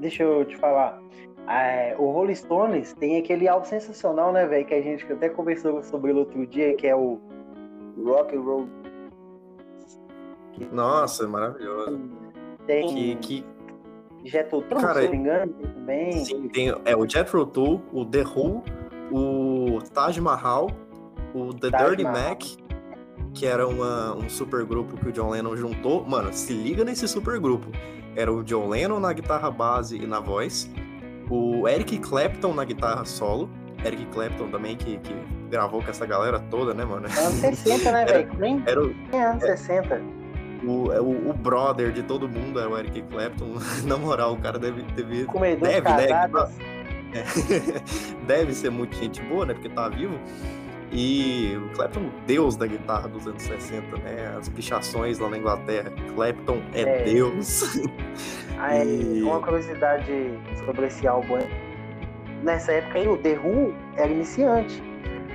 Deixa eu te falar. É, o Rolling Stones tem aquele álbum sensacional, né, velho? Que a gente até conversou sobre ele outro dia, que é o Rock and Roll. Nossa, é maravilhoso. Tem. Que, que... Jethro Tull, Cara, se não me engano, também. Sim, tem é, o Jethro Tull, o The Who, o Taj Mahal, o The Taj Dirty Mahal. Mac, que era uma, um super grupo que o John Lennon juntou. Mano, se liga nesse super grupo. Era o John Lennon na guitarra base e na voz, o Eric Clapton na guitarra solo, Eric Clapton também, que, que gravou com essa galera toda, né, mano? Anos 60, né, velho? Era, era o, é anos é, 60 o, é o, o, brother de todo mundo é o Eric Clapton. Na moral, o cara deve. deve Comedor deve, né? É. deve ser muito gente boa, né? Porque tá vivo. E o Clapton, deus da guitarra dos anos 60, né? As pichações lá na Inglaterra. Clapton é, é. Deus. Aí, e... Uma curiosidade sobre esse álbum. Nessa época aí, o The Who era iniciante.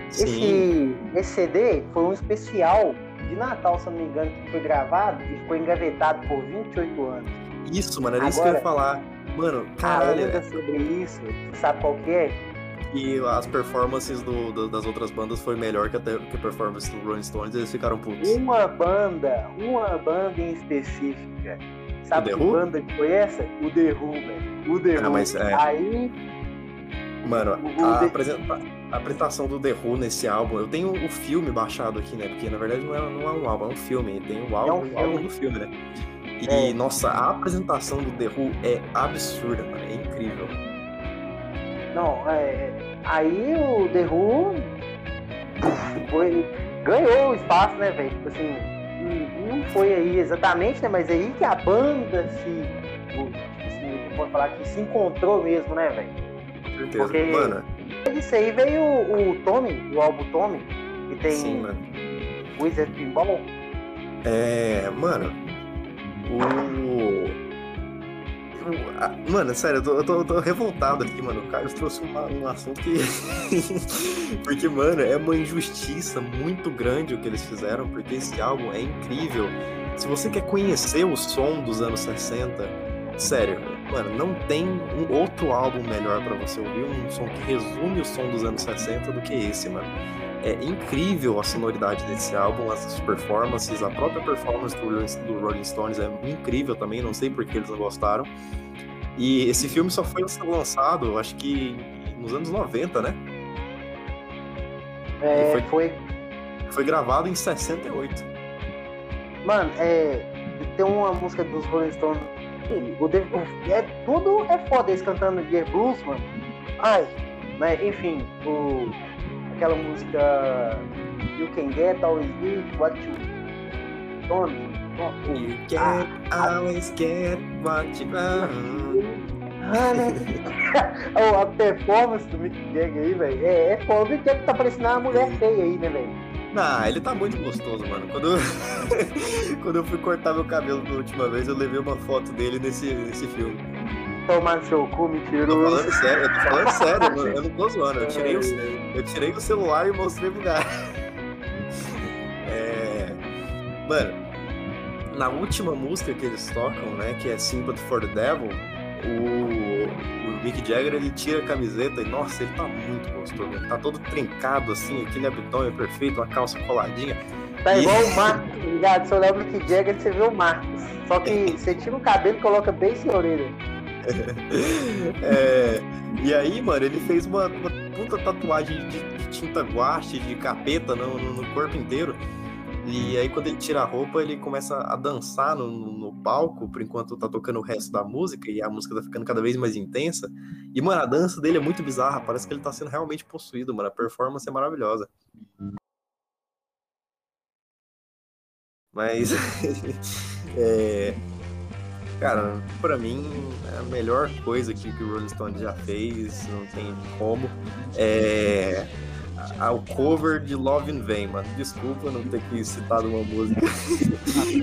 Esse, esse CD foi um especial de Natal, se eu não me engano, que foi gravado e ficou engavetado por 28 anos. Isso, mano, era Agora, isso que eu ia falar. Mano, caralho. Ainda sobre isso, sabe qual que é? E as performances do, do, das outras bandas foi melhor que a, que a performance do Rolling Stones, eles ficaram putos. Uma banda, uma banda em específica. Sabe que banda que foi essa? O The Who, velho. O The ah, Who. Mas, é... Aí. Mano, a, The... a, apresentação do The Who nesse álbum, eu tenho o filme baixado aqui, né? Porque na verdade não é, não é um álbum, é um filme. Tem o álbum, é um filme. álbum do filme, né? E, é. nossa, a apresentação do The Who é absurda, mano. É incrível. Não, é. Aí o The Who foi, ganhou o espaço, né, velho? Tipo assim, não foi aí exatamente, né? Mas é aí que a banda se. Tipo assim, pode falar que se encontrou mesmo, né, velho? Com certeza. Porque mano. Disso aí veio o, o Tommy, o álbum Tommy, que tem Sim, mano. Wizard Pinball. É, mano, o. Mano, sério, eu tô, eu tô, eu tô revoltado aqui, mano. O Carlos trouxe uma, um assunto que. porque, mano, é uma injustiça muito grande o que eles fizeram, porque esse álbum é incrível. Se você quer conhecer o som dos anos 60, sério, mano, não tem um outro álbum melhor para você ouvir, um som que resume o som dos anos 60 do que esse, mano. É incrível a sonoridade desse álbum, as performances, a própria performance do, Rolling Stones é incrível também, não sei por que eles não gostaram. E esse filme só foi lançado, acho que nos anos 90, né? É, foi, foi. Foi gravado em 68. Mano, é. Tem uma música dos Rolling Stones. O, David, é, tudo é foda eles cantando Gear Blues, mano. Ai, mas enfim, o aquela música You Can Get Always Get What You Want. You can ah, always get what you want. Né? a performance do Mick Jagger aí, velho, é, é foda. O Mick Jagger tá parecendo uma mulher feia aí, né, velho? Não, ele tá muito gostoso, mano. Quando, quando eu fui cortar meu cabelo pela última vez, eu levei uma foto dele nesse, nesse filme tomar seu cu, mentiroso. Eu tô falando sério, eu tô falando sério, mano. Eu não tô zoando. Eu tirei, o, eu tirei o celular e mostrei pro cara. É... Mano, na última música que eles tocam, né, que é Sympathy for the Devil, o, o Mick Jagger ele tira a camiseta e, nossa, ele tá muito gostoso. Ele tá todo trincado assim, aquele abdômen perfeito, uma calça coladinha. Tá E- igual o Marcos, tá ligado? Se eu lembro que Jagger, você vê o Marcos. Só que você tira o cabelo e coloca bem sem orelha. É, e aí, mano, ele fez uma, uma puta tatuagem de, de tinta guache, de capeta no, no- no corpo inteiro. E aí, quando ele tira a roupa, ele começa a dançar no, no- palco, por enquanto tá tocando o resto da música, e a música tá ficando cada vez mais intensa. E, mano, a dança dele é muito bizarra, parece que ele tá sendo realmente possuído, mano. A performance é maravilhosa. Mas. é, Cara, pra mim, a melhor coisa que, que o Rolling Stone já fez, não tem como, é a- o cover de Love in Vain, mano. Desculpa não ter que citado uma música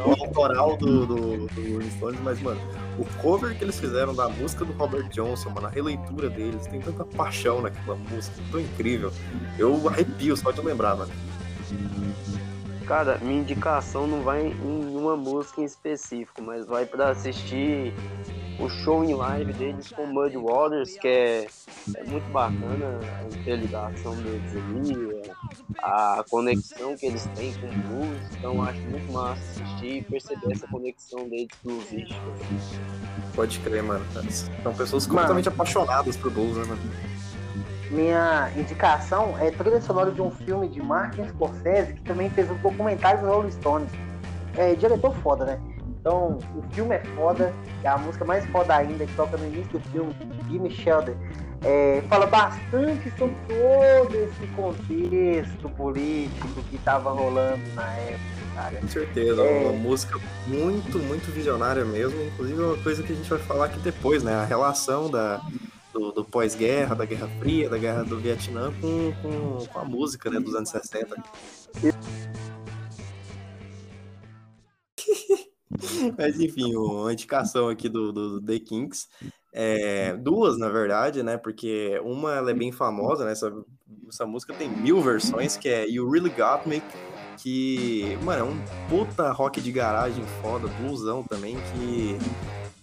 o autoral do, do, do Rolling Stones, mas, mano, o cover que eles fizeram da música do Robert Johnson, mano, a releitura deles, tem tanta paixão naquela música, tão incrível. Eu arrepio só de lembrar, mano. Cara, minha indicação não vai em uma música em específico, mas vai pra assistir o show em live deles com Mud Waters, que é, é muito bacana a interligação deles ali, a conexão que eles têm com o blues, então acho muito massa assistir e perceber essa conexão deles bluesística. Pode crer, mano. São pessoas Mano. completamente apaixonadas por blues, né, mano? Minha indicação é trilha sonora de um filme de Martin Scorsese, que também fez um documentário do Rolling Stones. É diretor foda, né? Então, o filme é foda, e a música mais foda ainda, que toca no início do filme, Jimmy Sheldon, é, fala bastante sobre todo esse contexto político que tava rolando na época, cara. Com certeza, É. uma música muito, muito visionária mesmo. Inclusive, é uma coisa que a gente vai falar aqui depois, né? A relação da, do, do pós-guerra, da Guerra Fria, da Guerra do Vietnã com, com, com a música né, dos anos 60. Mas enfim, o- a indicação aqui do, do The Kinks. É, duas, na verdade, né? Porque uma ela é bem famosa, né? Essa, essa música tem mil versões, que é You Really Got Me, que, mano, é um puta rock de garagem foda, bluesão também, que,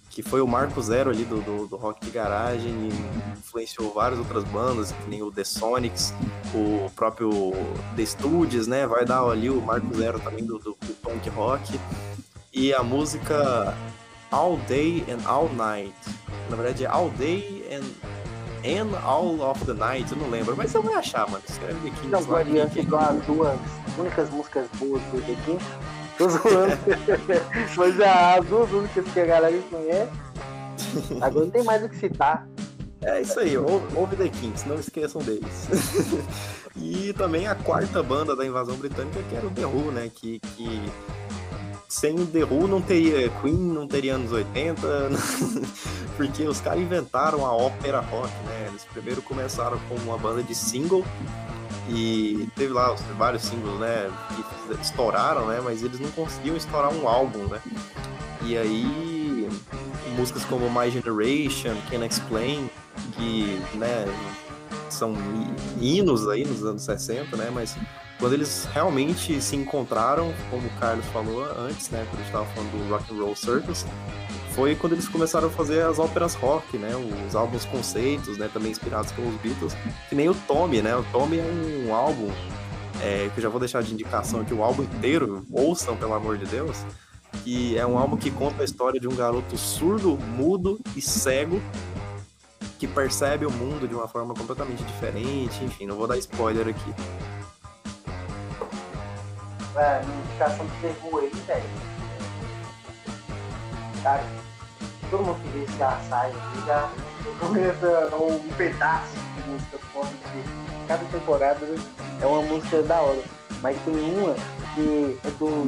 que foi o marco zero ali do, do, do rock de garagem e influenciou várias outras bandas, que nem o The Sonics, o próprio The Studios, né? Vai dar ali o marco zero também do, do, do punk rock. E a música All Day and All Night. Na verdade é All Day and, and All of the Night, eu não lembro, mas você vai achar, mano. Escreve aqui. Não pode igual as duas únicas músicas boas do The Kings. Tô zoando. Mas as duas únicas que a galera conhece. Agora não tem mais o que citar. É isso aí, ou- ouve The Kings, não esqueçam deles. e também a quarta banda da invasão britânica, que era o The Who, né? Que, que sem o The Who não teria Queen, não teria anos 80, porque os caras inventaram a ópera rock, né? Eles primeiro começaram como uma banda de single e teve lá os- vários singles, né? Que estouraram, né? Mas eles não conseguiam estourar um álbum, né? E aí músicas como My Generation, Can Explain, que né, são hi- hinos aí nos anos 60, né? Mas quando eles realmente se encontraram, como o Carlos falou antes, né? Quando a gente estava falando do Rock and Roll Circus, foi quando eles começaram a fazer as óperas rock, né? Os álbuns conceitos, né? Também inspirados pelos Beatles, que nem o Tommy, né? O Tommy é um álbum é, que eu já vou deixar de indicação aqui, o álbum inteiro, ouçam pelo amor de Deus, que é um álbum que conta a história de um garoto surdo, mudo e cego que percebe o mundo de uma forma completamente diferente. Enfim, não vou dar spoiler aqui. É, indicação do Who aí, velho. Cara, todo mundo que vê esse sai aqui já começa um pedaço de música foda que cada temporada é uma música da hora. Mas tem uma que é do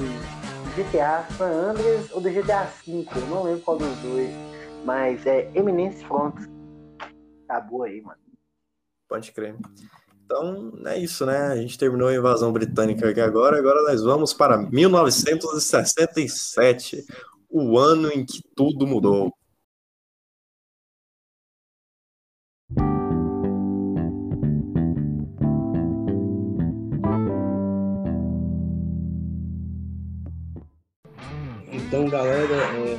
GTA San Andreas ou do GTA V, eu não lembro qual dos dois. Mas é Eminence Front. Acabou aí, mano. Pode crer. Então, é isso, né? A gente terminou a invasão britânica aqui agora. Agora nós vamos para 1967, o ano em que tudo mudou. Então, galera, é,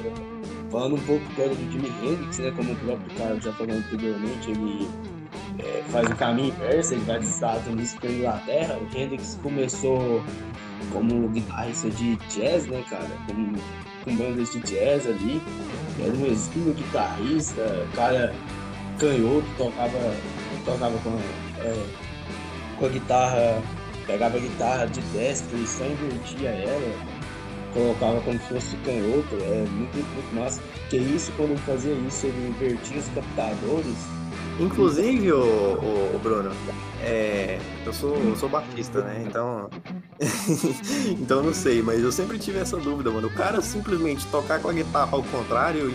falando um pouco do Jimi Hendrix, né? Como o próprio Carlos já falou anteriormente, ele é, faz o caminho inverso, ele vai dos Estados Unidos para Inglaterra. O Hendrix começou como guitarrista de jazz, né, cara? Com, bandas de jazz ali. Era um exímio guitarrista, o cara canhoto, tocava, tocava com, é, com a guitarra, pegava a guitarra de destra e só invertia ela colocava como se fosse canhoto, é muito, muito massa. Que isso, quando fazia isso, ele invertia os captadores. Inclusive, o, o, o Bruno, é, eu sou, eu sou batista, né? Então. então não sei, mas eu sempre tive essa dúvida, mano. O cara simplesmente tocar com a guitarra ao contrário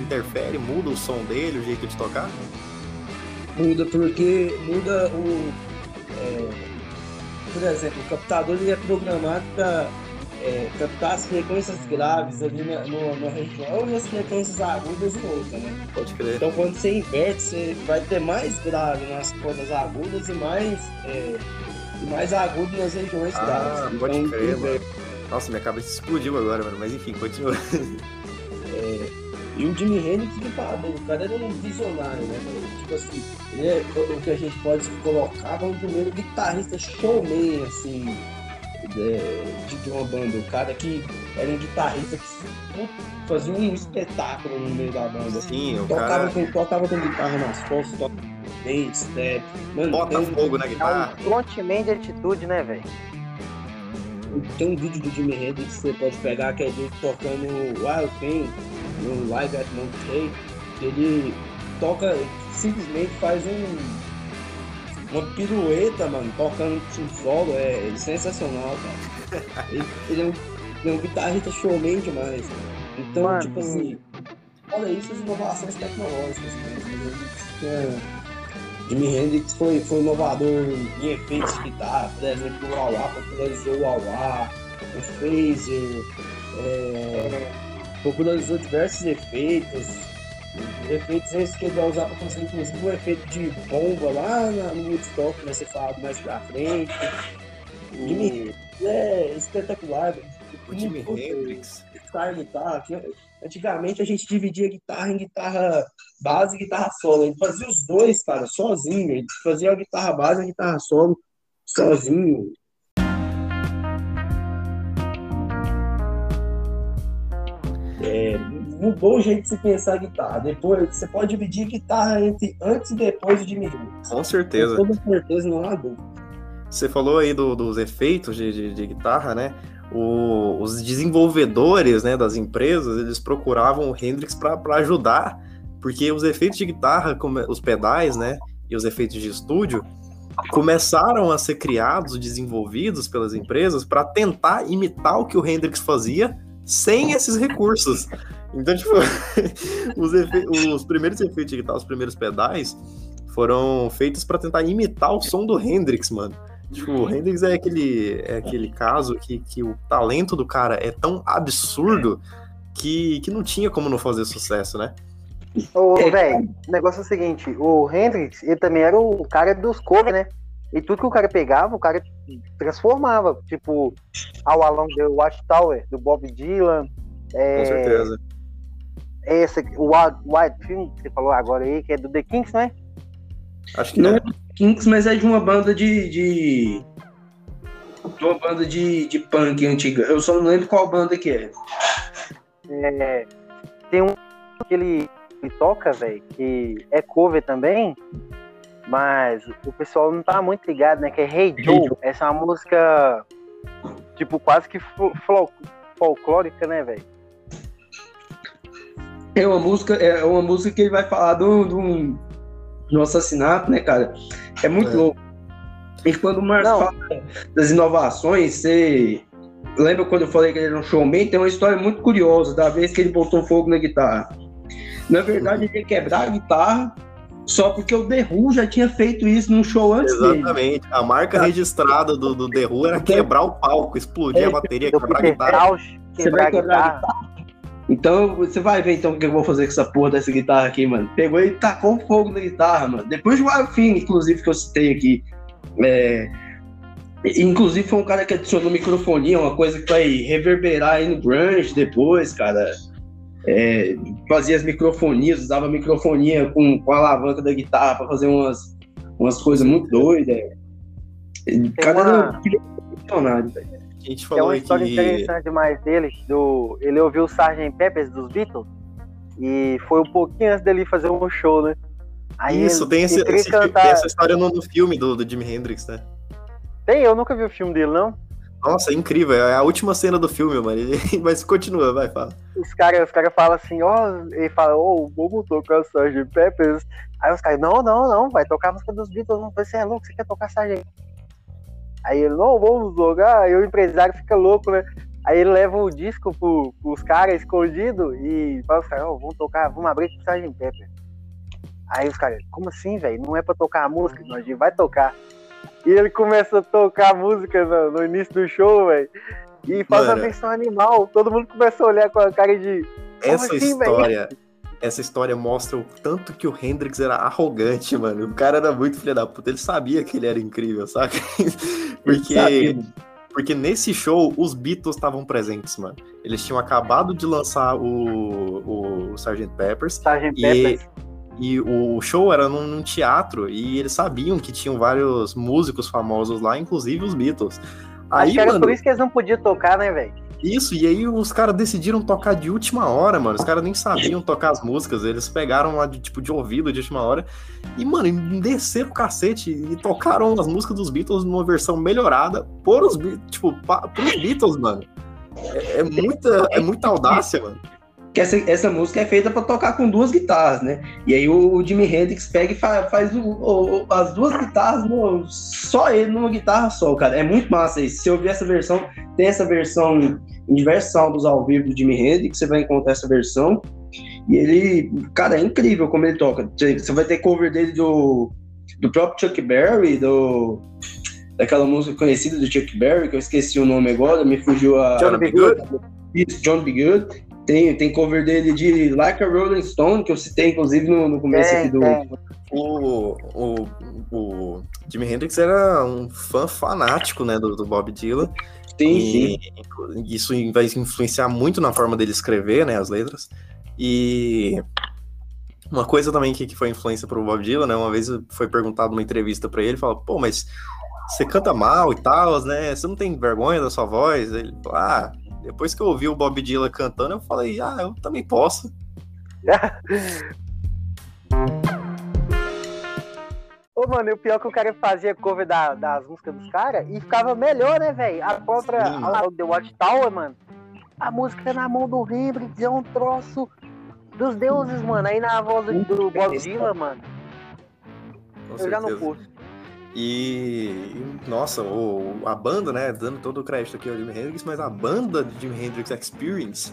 interfere, muda o som dele, o jeito de tocar? Muda, porque muda o. É, por exemplo, o captador ele é programado para é, captar as frequências graves ali na, no, na região e as frequências agudas em outra, né? Pode crer. Então quando você inverte, você vai ter mais grave nas cordas agudas e mais, é, e mais agudo nas regiões ah, graves. Pode então, crer, mano. Nossa, minha cabeça explodiu agora, mano. Mas enfim, continua. É, e o Jimi Hendrix que fala, o cara era um visionário, né? Tipo assim, ele é o que a gente pode colocar como o primeiro guitarrista showman, assim, de, de uma banda. O cara que era um guitarrista que fazia um espetáculo no meio da banda. Sim, o tocava, cara... com, tocava com guitarra nas costas, tocava bem, step. Mano, Bota tem, fogo na guitarra. É um frontman de atitude, né, velho? Tem um vídeo do Jimi Hendrix que você pode pegar que é ele tocando Wild Thing no Live at Monterey. Ele toca, simplesmente faz um uma pirueta, mano, tocando um solo, é, é sensacional, cara. Ele, ele, é um, ele é um guitarrista showman demais. Então, mano, tipo assim, olha isso, as inovações tecnológicas, né? Jimi Hendrix foi, foi inovador em efeitos de guitarra, por exemplo, o Wah popularizou o Wah o Phaser, é, popularizou diversos efeitos, efeitos esses que ele vai usar para fazer inclusive o efeito de bomba lá no Woodstock, que vai ser falado mais pra frente. O Jimi é espetacular. O Jimi Hendrix. Guitarra, guitarra. Antigamente a gente dividia guitarra em guitarra base e guitarra solo. Ele fazia os dois, cara, sozinho. Ele fazia a guitarra base e a guitarra solo sozinho. É, mudou o jeito de se pensar a guitarra. Depois, você pode dividir guitarra entre antes e depois de Miguel. Com certeza. Com toda certeza, não há dúvida. Você falou aí do, dos efeitos de, de, de guitarra, né? O, os desenvolvedores né, das empresas, eles procuravam o Hendrix para ajudar, porque os efeitos de guitarra, os pedais, né, e os efeitos de estúdio, começaram a ser criados, desenvolvidos pelas empresas para tentar imitar o que o Hendrix fazia sem esses recursos. Então, tipo, os, os, primeiros efeitos de guitarra, os primeiros pedais, foram feitos para tentar imitar o som do Hendrix, mano. Tipo, o Hendrix é aquele, é aquele caso que, que o talento do cara é tão absurdo que, que não tinha como não fazer sucesso, né? Ô, velho, o negócio é o seguinte, o Hendrix, ele também era o cara dos covers, né? E tudo que o cara pegava, o cara transformava. Tipo, All Along the Watchtower, do Bob Dylan. É, Com certeza. Esse, o Wild, Wild Film, que você falou agora aí, que é do The Kinks, né? Acho que não é do Kinks, mas é de uma banda de. de... de uma banda de, de punk antiga. Eu só não lembro qual banda que é. é tem um que ele, ele toca, velho, que é cover também, mas o pessoal não tá muito ligado, né? Que é Hey Joe. Essa é uma música, tipo, quase que folclórica, né, velho? É uma música, é uma música que ele vai falar do, do, do assassinato, né, cara? É muito é. louco. E quando o Marcos fala das inovações, você lembra quando eu falei que ele era um showman? Tem uma história muito curiosa da vez que ele botou fogo na guitarra. Na verdade, ele ia quebrar a guitarra só porque o The Who já tinha feito isso num show antes Exatamente. Dele. A marca tá. registrada do, do The Who era quebrar o palco, explodir é, a bateria, quebrar a guitarra. Você vai quebrar a guitarra. Então, você vai ver então o que eu vou fazer com essa porra dessa guitarra aqui, mano. Pegou e tacou fogo na guitarra, mano. Depois do Alfim, inclusive, que eu citei aqui. É... Inclusive, foi um cara que adicionou microfonia, uma coisa que vai reverberar aí no grunge depois, cara. É, fazia as microfonias, usava a microfonia com, com a alavanca da guitarra para fazer umas, umas coisas muito doidas. Cada uma... velho. A gente falou Tem uma história que... interessante demais dele, do, ele ouviu o Sgt. Peppers dos Beatles, e foi um pouquinho antes dele fazer um show, né? Aí Isso, tem, esse, esse, cantar... tem essa história no, no filme do, do Jimi Hendrix, né? Tem, eu nunca vi o filme dele, não. Nossa, é incrível. É a última cena do filme, mano. Mas continua, vai, fala. Os caras os cara falam assim, ó, oh, ele fala, ô, oh, vamos tocar Sgt. Peppers. Aí os caras, não, não, não, vai tocar a música dos Beatles, não, você é louco, você quer tocar Sgt. Aí ele, não, vamos jogar. Aí o empresário fica louco, né? Aí ele leva o disco pro, pros caras escondido e fala os caras, oh, vamos tocar, vamos abrir com Sgt. Pepper. Aí os caras, como assim, velho? Não é pra tocar a música, nós vai tocar. E ele começa a tocar a música no, no início do show, velho. E faz Mano, a versão animal. Todo mundo começa a olhar com a cara de. Essa assim, história. Véio? Essa história mostra o tanto que o Hendrix era arrogante, mano. O cara era muito filho da puta. Ele sabia que ele era incrível, sabe? Porque. Porque nesse show, os Beatles estavam presentes, mano. Eles tinham acabado de lançar o, o Sgt. Peppers. Sgt. Peppers. E o show era num, num, teatro e eles sabiam que tinham vários músicos famosos lá, inclusive os Beatles. Aí, Acho que era mano, por isso que eles não podiam tocar, né, velho? Isso, e aí os caras decidiram tocar de última hora, mano. Os caras nem sabiam tocar as músicas, eles pegaram lá de tipo de ouvido de última hora. E, mano, desceram o cacete e tocaram as músicas dos Beatles numa versão melhorada por os, tipo, pros Beatles, mano. É, é muita, é muita audácia, mano que essa, essa música é feita para tocar com duas guitarras, né? E aí o, o Jimi Hendrix pega e faz, faz o, o, as duas guitarras, no, só ele numa guitarra só, cara. É muito massa isso. Se eu ouvir essa versão, tem essa versão em diversos álbuns ao vivo do Jimi Hendrix, você vai encontrar essa versão. E ele, cara, é incrível como ele toca. Você vai ter cover dele do, do próprio Chuck Berry, do daquela música conhecida do Chuck Berry, que eu esqueci o nome agora, me fugiu a. John B. Good. Isso, John B. Good. Tem, tem cover dele de Like a Rolling Stone, que eu citei, inclusive, no, no começo é, aqui do. É. O, o, o Jimi Hendrix era um fã fanático, né, do, do Bob Dylan. Sim, e, sim. Isso vai influenciar muito na forma dele escrever, né, as letras. E uma coisa também que, que foi influência pro Bob Dylan, né, uma vez foi perguntado numa entrevista para ele, falou, pô, mas você canta mal e tal, né, você não tem vergonha da sua voz? Ele, ah, depois que eu ouvi o Bob Dylan cantando, eu falei, ah, eu também posso. Ô, mano, e o pior é que o cara fazia cover da, das músicas dos caras e ficava melhor, né, velho? A própria a, The Watchtower, mano, a música na mão do Hendrix é um troço dos deuses, mano. Aí na voz do, do Bob Dylan, mano. Com eu certeza. já não curto. E, nossa, o, a banda, né, dando todo o crédito aqui ao Jimi Hendrix, mas a banda de Jimi Hendrix Experience,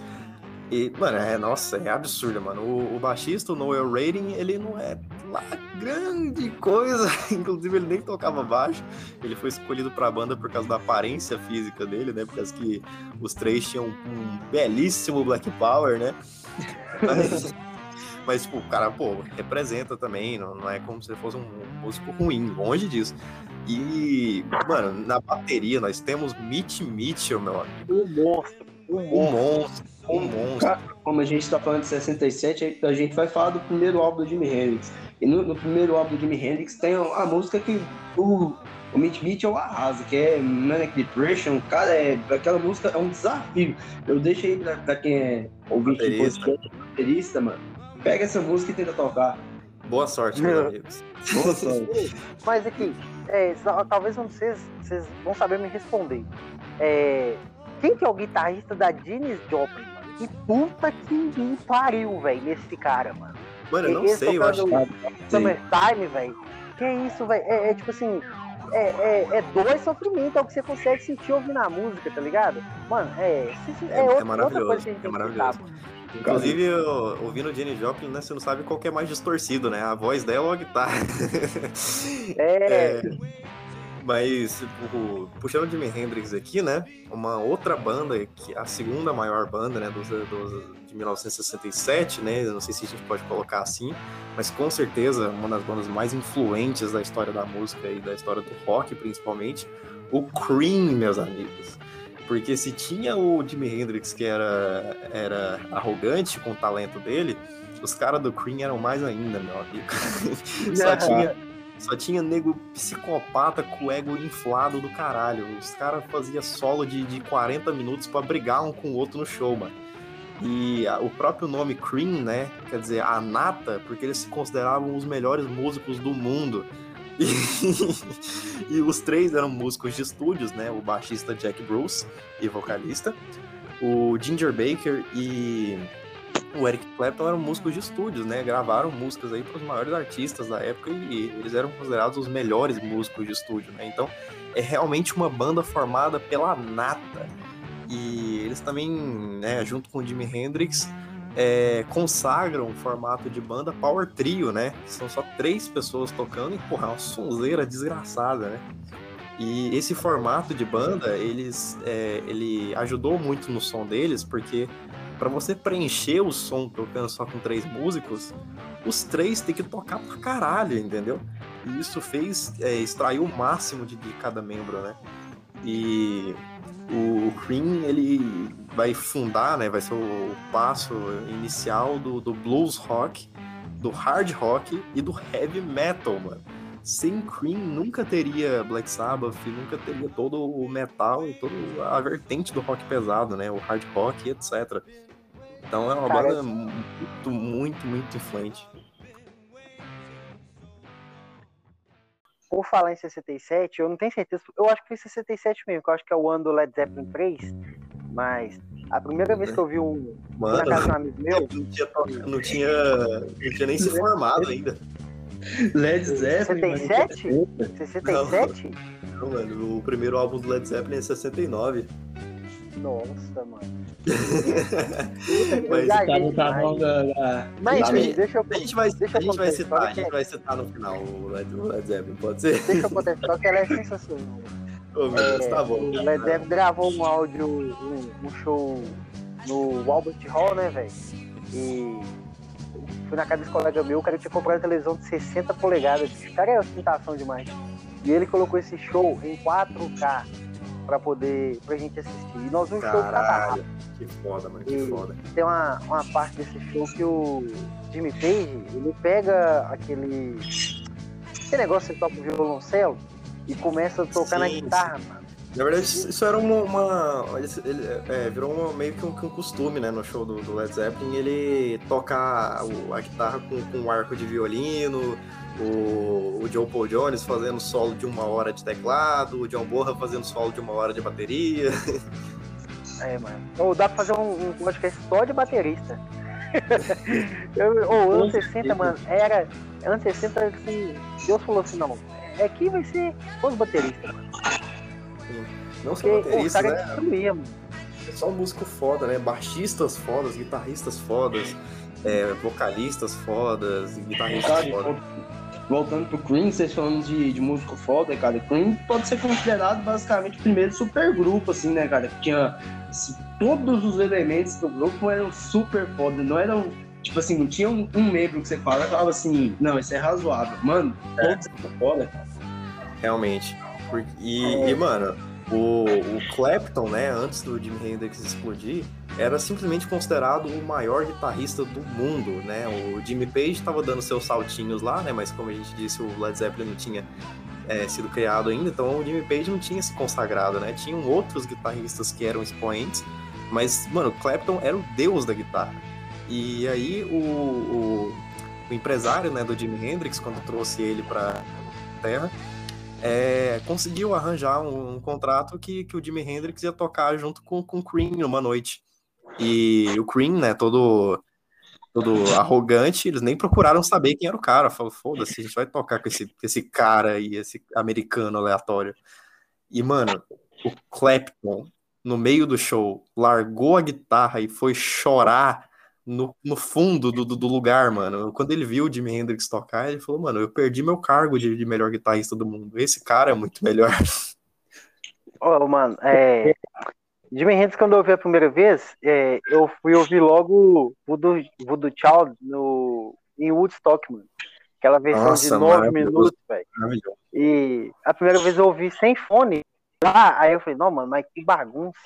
e, mano, é, nossa, é absurda, mano. O, o baixista, o Noel Rating, ele não é lá grande coisa, inclusive ele nem tocava baixo. Ele foi escolhido pra banda por causa da aparência física dele, né, por causa que os três tinham um belíssimo Black Power, né. Mas... Mas, tipo, o cara, pô, representa também, não, não é como se fosse um músico ruim, longe disso. E, mano, na bateria nós temos Mitch Mitchell, meu amigo. Um monstro. Um monstro. Um monstro. Como a gente tá falando de 67, a gente vai falar do primeiro álbum do Jimi Hendrix. E no, no primeiro álbum do Jimi Hendrix tem a, música que o, o Mitch Mitchell arrasa, que é Manic Depression. Cara, é, aquela música é um desafio. Eu deixo aí pra, pra quem é ouvinte de podcast, baterista, mano Pega essa música e tenta tocar. Boa sorte, meus amigos. Boa sorte. Mas aqui, é, talvez vocês, vocês vão saber me responder. É, quem que é o guitarrista da Janis Joplin, mano? Que puta que pariu, velho, nesse cara, mano. Mano, eu não sei, eu acho que... Summertime, velho. Que é isso, velho? É, é, tipo assim, é, é, é dor e sofrimento, é o que você consegue sentir ouvindo a música, tá ligado? Mano, é, é, é, é outra, outra coisa que a gente é maravilhoso. Inclusive, eu, ouvindo Jenny Joplin, né, você não sabe qual que é mais distorcido, né? A voz dela ou a guitarra. É. é mas, tipo, puxando o Jimi Hendrix aqui, né? Uma outra banda, que a segunda maior banda, né, dos, dos, de 1967, né? Não sei se a gente pode colocar assim, mas com certeza uma das bandas mais influentes da história da música e da história do rock, principalmente, o Cream, meus amigos. Porque se tinha o Jimi Hendrix que era, era arrogante com o talento dele, os caras do Cream eram mais ainda, meu amigo. só, tinha, só tinha nego psicopata com o ego inflado do caralho. Os caras faziam solo de, de 40 minutos para brigar um com o outro no show, mano. E a, o próprio nome Cream, né? Quer dizer, a nata, porque eles se consideravam os melhores músicos do mundo. E, e, os três eram músicos de estúdios, né? O baixista Jack Bruce e vocalista. O Ginger Baker e o Eric Clapton eram músicos de estúdios, né? Gravaram músicas aí para os maiores artistas da época e eles eram considerados os melhores músicos de estúdio, né? Então é realmente uma banda formada pela nata. E eles também, né, junto com o Jimi Hendrix, é, consagram formato de banda Power Trio, né? São só três pessoas tocando e, porra, é uma sonzeira desgraçada, né? E esse formato de banda, eles, é, ele ajudou muito no som deles, porque para você preencher o som tocando só com três músicos, os três tem que tocar pra caralho, entendeu? E isso fez é, extrair o máximo de, de cada membro, né? E o Cream ele vai fundar, né, vai ser o passo inicial do, do blues rock, do hard rock e do heavy metal, mano. Sem Cream nunca teria Black Sabbath, nunca teria todo o metal e toda a vertente do rock pesado, né, o hard rock e etc. Então é uma Cara, banda muito, muito, muito influente. Por falar em 67, eu não tenho certeza, eu acho que foi 67 mesmo, que eu acho que é o ano do Led Zeppelin 3, mas a primeira vez que eu vi um. Mano, na casa de um amigo meu. Não tinha, não tinha, não tinha nem se formado ainda. Led Zeppelin. 67? 67? Não, não, mano, o primeiro álbum do Led Zeppelin é 69. Nossa, mano. mas tá no canal da, da. Mas, deixa eu. A gente vai, deixa a gente vai citar, a gente vai citar no final o Led, o Led Zeppelin, pode ser? Deixa eu contextualizar que ela é sensacional. Oh, meu Deus, é, tá bom. O Led Zeppelin gravou um áudio, um, um show no Albert Hall, né, velho? E fui na casa desse colega meu, o cara tinha comprado uma televisão de 60 polegadas. O cara é ostentação demais. E ele colocou esse show em 4K pra poder, pra gente assistir. E nós vimos show cada Que foda, mano, que e foda. Tem uma, uma parte desse show que o Jimmy Page, ele pega aquele, aquele negócio que toca o violoncelo e começa a tocar sim, na guitarra, sim. mano. Na verdade, isso era uma. uma ele, é, virou uma, meio que um, um, costume, né, no show do, do Led Zeppelin, ele tocar a guitarra com, com um arco de violino, o, o Joe Paul Jones fazendo solo de uma hora de teclado, o John Borra fazendo solo de uma hora de bateria. É, mano. Ou dá pra fazer um, um podcast só de baterista. Ou anos 60, mano, era. Anos 60, assim, Deus falou assim, não, aqui vai ser os bateristas, mano. Não só bateristas, né? Destruía, mano. É só músico foda, né? Baixistas fodas, guitarristas fodas, é, vocalistas fodas, guitarristas fodas voltando pro Cream, vocês falando de, de músico foda, cara, Cream pode ser considerado basicamente o primeiro supergrupo, assim, né, cara? Que tinha assim, todos os elementos do grupo eram super foda, não eram, tipo assim, não tinha um, um membro que você fala e falava assim, não, esse é razoável. Mano, é. todos eram foda, cara. Realmente. E, é. e mano, o, o Clapton, né, antes do Jimi Hendrix explodir, era simplesmente considerado o maior guitarrista do mundo, né? O Jimmy Page estava dando seus saltinhos lá, né? Mas como a gente disse, o Led Zeppelin não tinha é, sido criado ainda, então o Jimmy Page não tinha se consagrado, né? Tinham outros guitarristas que eram expoentes, mas, mano, Clapton era o deus da guitarra. E aí o, o, o empresário, né, do Jimi Hendrix, quando trouxe ele para Terra, é, conseguiu arranjar um, um, contrato que, que o Jimi Hendrix ia tocar junto com, com o Cream numa noite. E o Cream, né, todo, todo arrogante, eles nem procuraram saber quem era o cara. Falou, foda-se, a gente vai tocar com esse, esse cara aí, esse americano aleatório. E, mano, o Clapton, no meio do show, largou a guitarra e foi chorar no, no fundo do, do, lugar, mano. Quando ele viu o Jimi Hendrix tocar, ele falou, mano, eu perdi meu cargo de, de melhor guitarrista do mundo. Esse cara é muito melhor. Ô, oh, mano, é... Jimi Hendrix, quando eu ouvi a primeira vez, é, eu fui ouvir logo Voodoo, Voodoo Child no, em Woodstock, mano. Aquela versão Nossa, de nove minutos, velho. E a primeira vez eu ouvi sem fone, lá, aí eu falei, não, mano, mas que bagunça.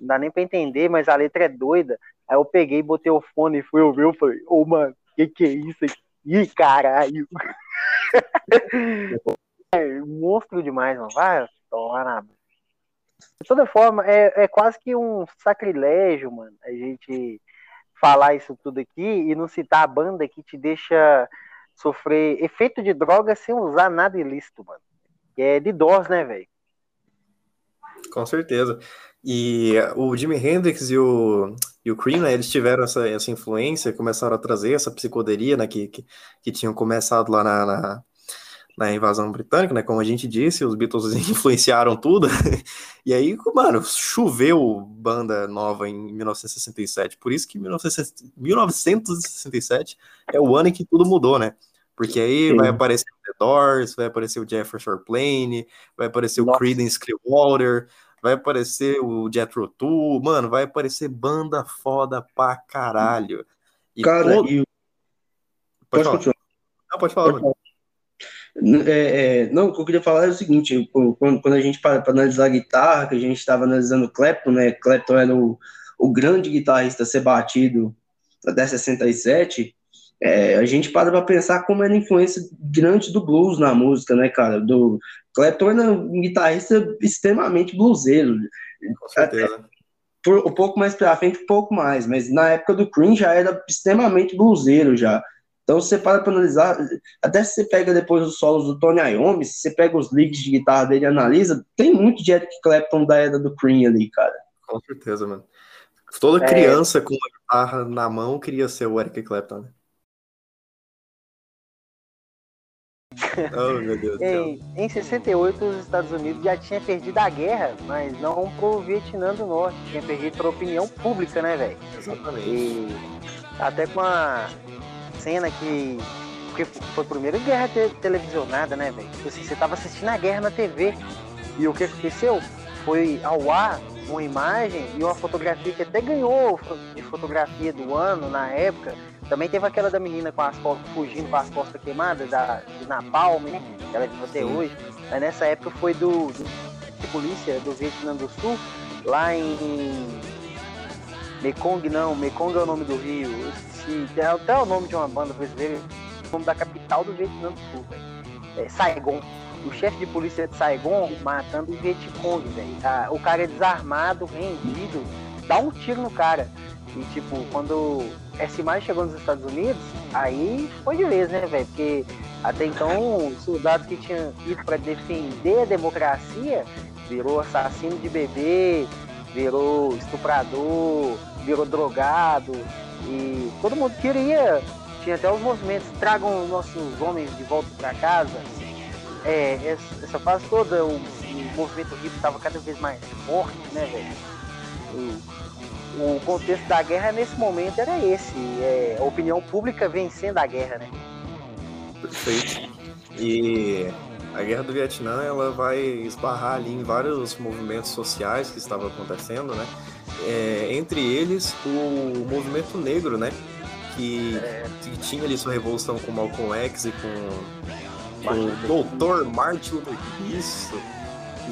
Não dá nem pra entender, mas a letra é doida. Aí eu peguei, botei o fone e fui ouvir, eu falei, ô, oh, mano, que que é isso aqui? Ih, caralho. é, monstro demais, mano. Vai tomar na. De toda forma, é, é quase que um sacrilégio, mano, a gente falar isso tudo aqui e não citar a banda que te deixa sofrer efeito de droga sem usar nada ilícito, mano. Que é de dós, né, velho? Com certeza. E o Jimi Hendrix e o, e o Cream, né, eles tiveram essa, essa influência, começaram a trazer essa psicodelia, né, que, que, que tinham começado lá na, na, na, invasão britânica, né, como a gente disse, os Beatles influenciaram tudo, e aí, mano, choveu banda nova em 1967, por isso que 1967 é o ano em que tudo mudou, né, porque aí Sim. vai aparecer o The Doors, vai aparecer o Jefferson Airplane, vai aparecer Nossa. o Creedence Clearwater, vai aparecer o Jethro Tull, mano, vai aparecer banda foda pra caralho. E Cara, todo... e... Pode, pode falar. Não, pode falar, pode falar. É, é, não, o que eu queria falar é o seguinte, quando, quando a gente para para analisar a guitarra, que a gente estava analisando o Clapton, né, Clapton era o, o grande guitarrista a ser batido da 67, é, a gente para para pensar como era a influência grande do blues na música, né, cara? Do Clapton era um guitarrista extremamente bluseiro. Com certeza. por, um pouco mais pra frente, um pouco mais, mas na época do Cream já era extremamente bluseiro já. Então você para para analisar, até se você pega depois os solos do Tony Iommi, se você pega os leads de guitarra dele e analisa, tem muito de Eric Clapton da era do Cream ali, cara. Com certeza, mano. Toda é. criança é... com uma guitarra na mão queria ser o Eric Clapton, né? Oh, meu Deus em, em 68, os Estados Unidos já tinha perdido a guerra, mas não pro Vietnã do Norte. Tinha perdido pra opinião pública, né, velho? Exatamente. E até com a cena que. Porque foi a primeira guerra te televisionada, né, velho? Tipo assim, você tava assistindo a guerra na TV. E o que aconteceu? Foi ao ar uma imagem e uma fotografia que até ganhou de fotografia do ano na época também teve aquela da menina com as costas, fugindo com as costas queimadas, da, de Napalm, né? Ela é de você hoje. Mas nessa época foi do, do polícia do Vietnã do Sul, lá em Mekong não, Mekong é o nome do rio. Esqueci, é até o nome de uma banda brasileira, o nome da capital do Vietnã do Sul, velho. É Saigon. O chefe de polícia de Saigon matando o Vietcong, velho. Ah, o cara é desarmado, rendido, dá um tiro no cara. E tipo, quando essa imagem chegou nos Estados Unidos, aí foi de vez, né, velho? Porque até então os soldados que tinham ido para defender a democracia virou assassino de bebê, virou estuprador, virou drogado e todo mundo queria. Tinha até os movimentos, tragam nossos homens de volta para casa. É, essa fase toda, o, o movimento hippie estava cada vez mais forte, né, velho? O contexto da guerra nesse momento era esse, é, a opinião pública vencendo a guerra, né? Perfeito. E a guerra do Vietnã ela vai esbarrar ali em vários movimentos sociais que estavam acontecendo, né? É, entre eles o movimento negro, né? Que, é. que, tinha ali sua revolução com Malcolm X e com, com o Doutor Martin Luther Isso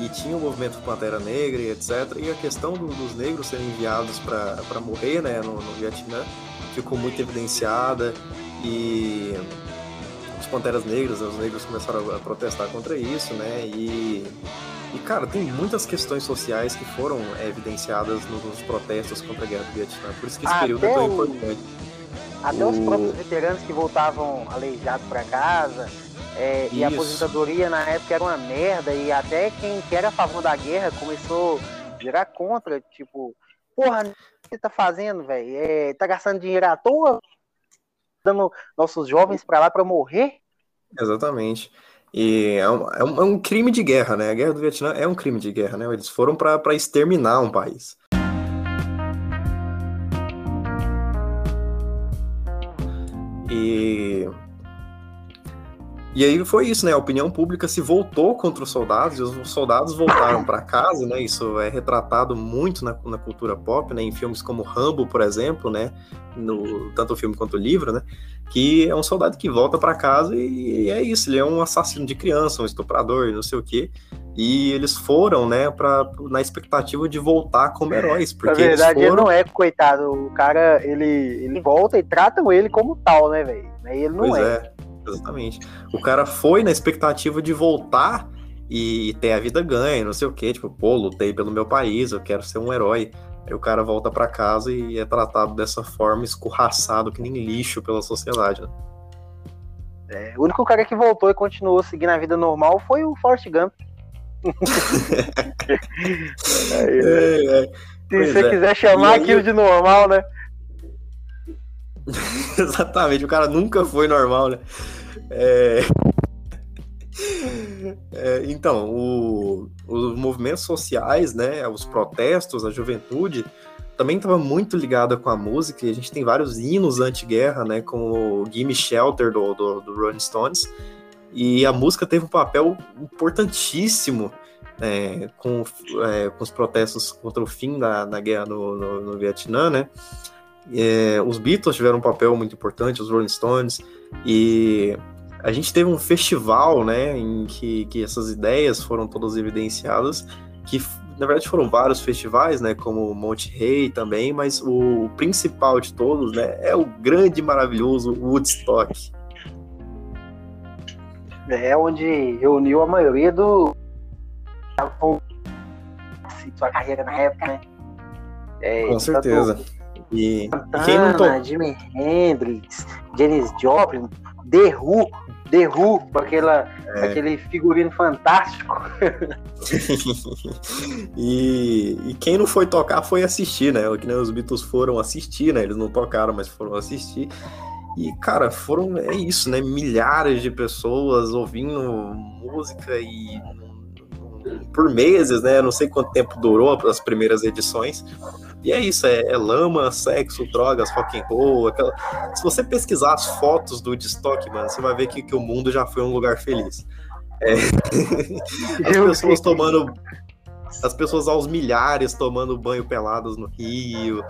e tinha o movimento Pantera Negra e etc. E a questão do, dos negros serem enviados para morrer né, no, no Vietnã ficou muito evidenciada e os Panteras Negras, os negros começaram a protestar contra isso, né? E, e cara, tem muitas questões sociais que foram é, evidenciadas nos protestos contra a Guerra do Vietnã. Por isso que esse Até período é tão o... importante. Até o... os próprios veteranos que voltavam aleijados para casa, é, e a aposentadoria na época era uma merda, e até quem que era a favor da guerra começou a virar contra, tipo, porra, o que você tá fazendo, velho? É, tá gastando dinheiro à toa, dando nossos jovens para lá para morrer? Exatamente. E é um, é, um, é um, crime de guerra, né? A guerra do Vietnã é um crime de guerra, né? Eles foram para exterminar um país. E e aí foi isso, né? A opinião pública se voltou contra os soldados e os soldados voltaram para casa, né? Isso é retratado muito na, na, cultura pop, né? Em filmes como Rambo, por exemplo, né? No, tanto o filme quanto o livro, né? Que é um soldado que volta para casa e, e, é isso. Ele é um assassino de criança, um estuprador, não sei o quê. E eles foram, né, pra, na expectativa de voltar como heróis. Porque Na verdade, foram... ele não é coitado. O cara, ele, ele volta e tratam ele como tal, né, velho? Ele não Pois é. é, exatamente. O cara foi na expectativa de voltar e ter a vida ganha, não sei o quê. Tipo, pô, lutei pelo meu país, eu quero ser um herói. Aí o cara volta pra casa e é tratado dessa forma, escorraçado que nem lixo pela sociedade. né? É, O único cara que voltou e continuou seguindo a vida normal foi o Forrest Gump. É, é. Se você é. quiser chamar aí- aquilo de normal, né? Exatamente, o cara nunca foi normal, né? É... É, então, o- os movimentos sociais, né, os protestos, a juventude, também estava muito ligada com a música, e a gente tem vários hinos anti-guerra, né, com o Gimme Shelter do, do, do Rolling Stones, e a música teve um papel importantíssimo é, com, é, com os protestos contra o fim da, da guerra no, no, no Vietnã, né, é, os Beatles tiveram um papel muito importante, os Rolling Stones, e a gente teve um festival, né, em que, que essas ideias foram todas evidenciadas, que na verdade foram vários festivais, né, como Monte Rei também, mas o principal de todos, né, é o grande e maravilhoso Woodstock. É onde reuniu a maioria do. Sua carreira na época, né? É, Com certeza. E, e quem não Santana, tocou? Jimi Hendrix, Janis Joplin, The Who, Com aquela, É. aquele figurino fantástico. e, e quem não foi tocar foi assistir, né? Que nem os Beatles foram assistir, né? Eles não tocaram, mas foram assistir. E, cara, foram, é isso, né? Milhares de pessoas ouvindo música e por meses, né? Não sei quanto tempo durou as primeiras edições. E é isso, é, é lama, sexo, drogas, rock and roll. Aquela... Se você pesquisar as fotos do Woodstock, mano, você vai ver que, que o mundo já foi um lugar feliz. É. As pessoas tomando. As pessoas aos milhares tomando banho peladas no Rio,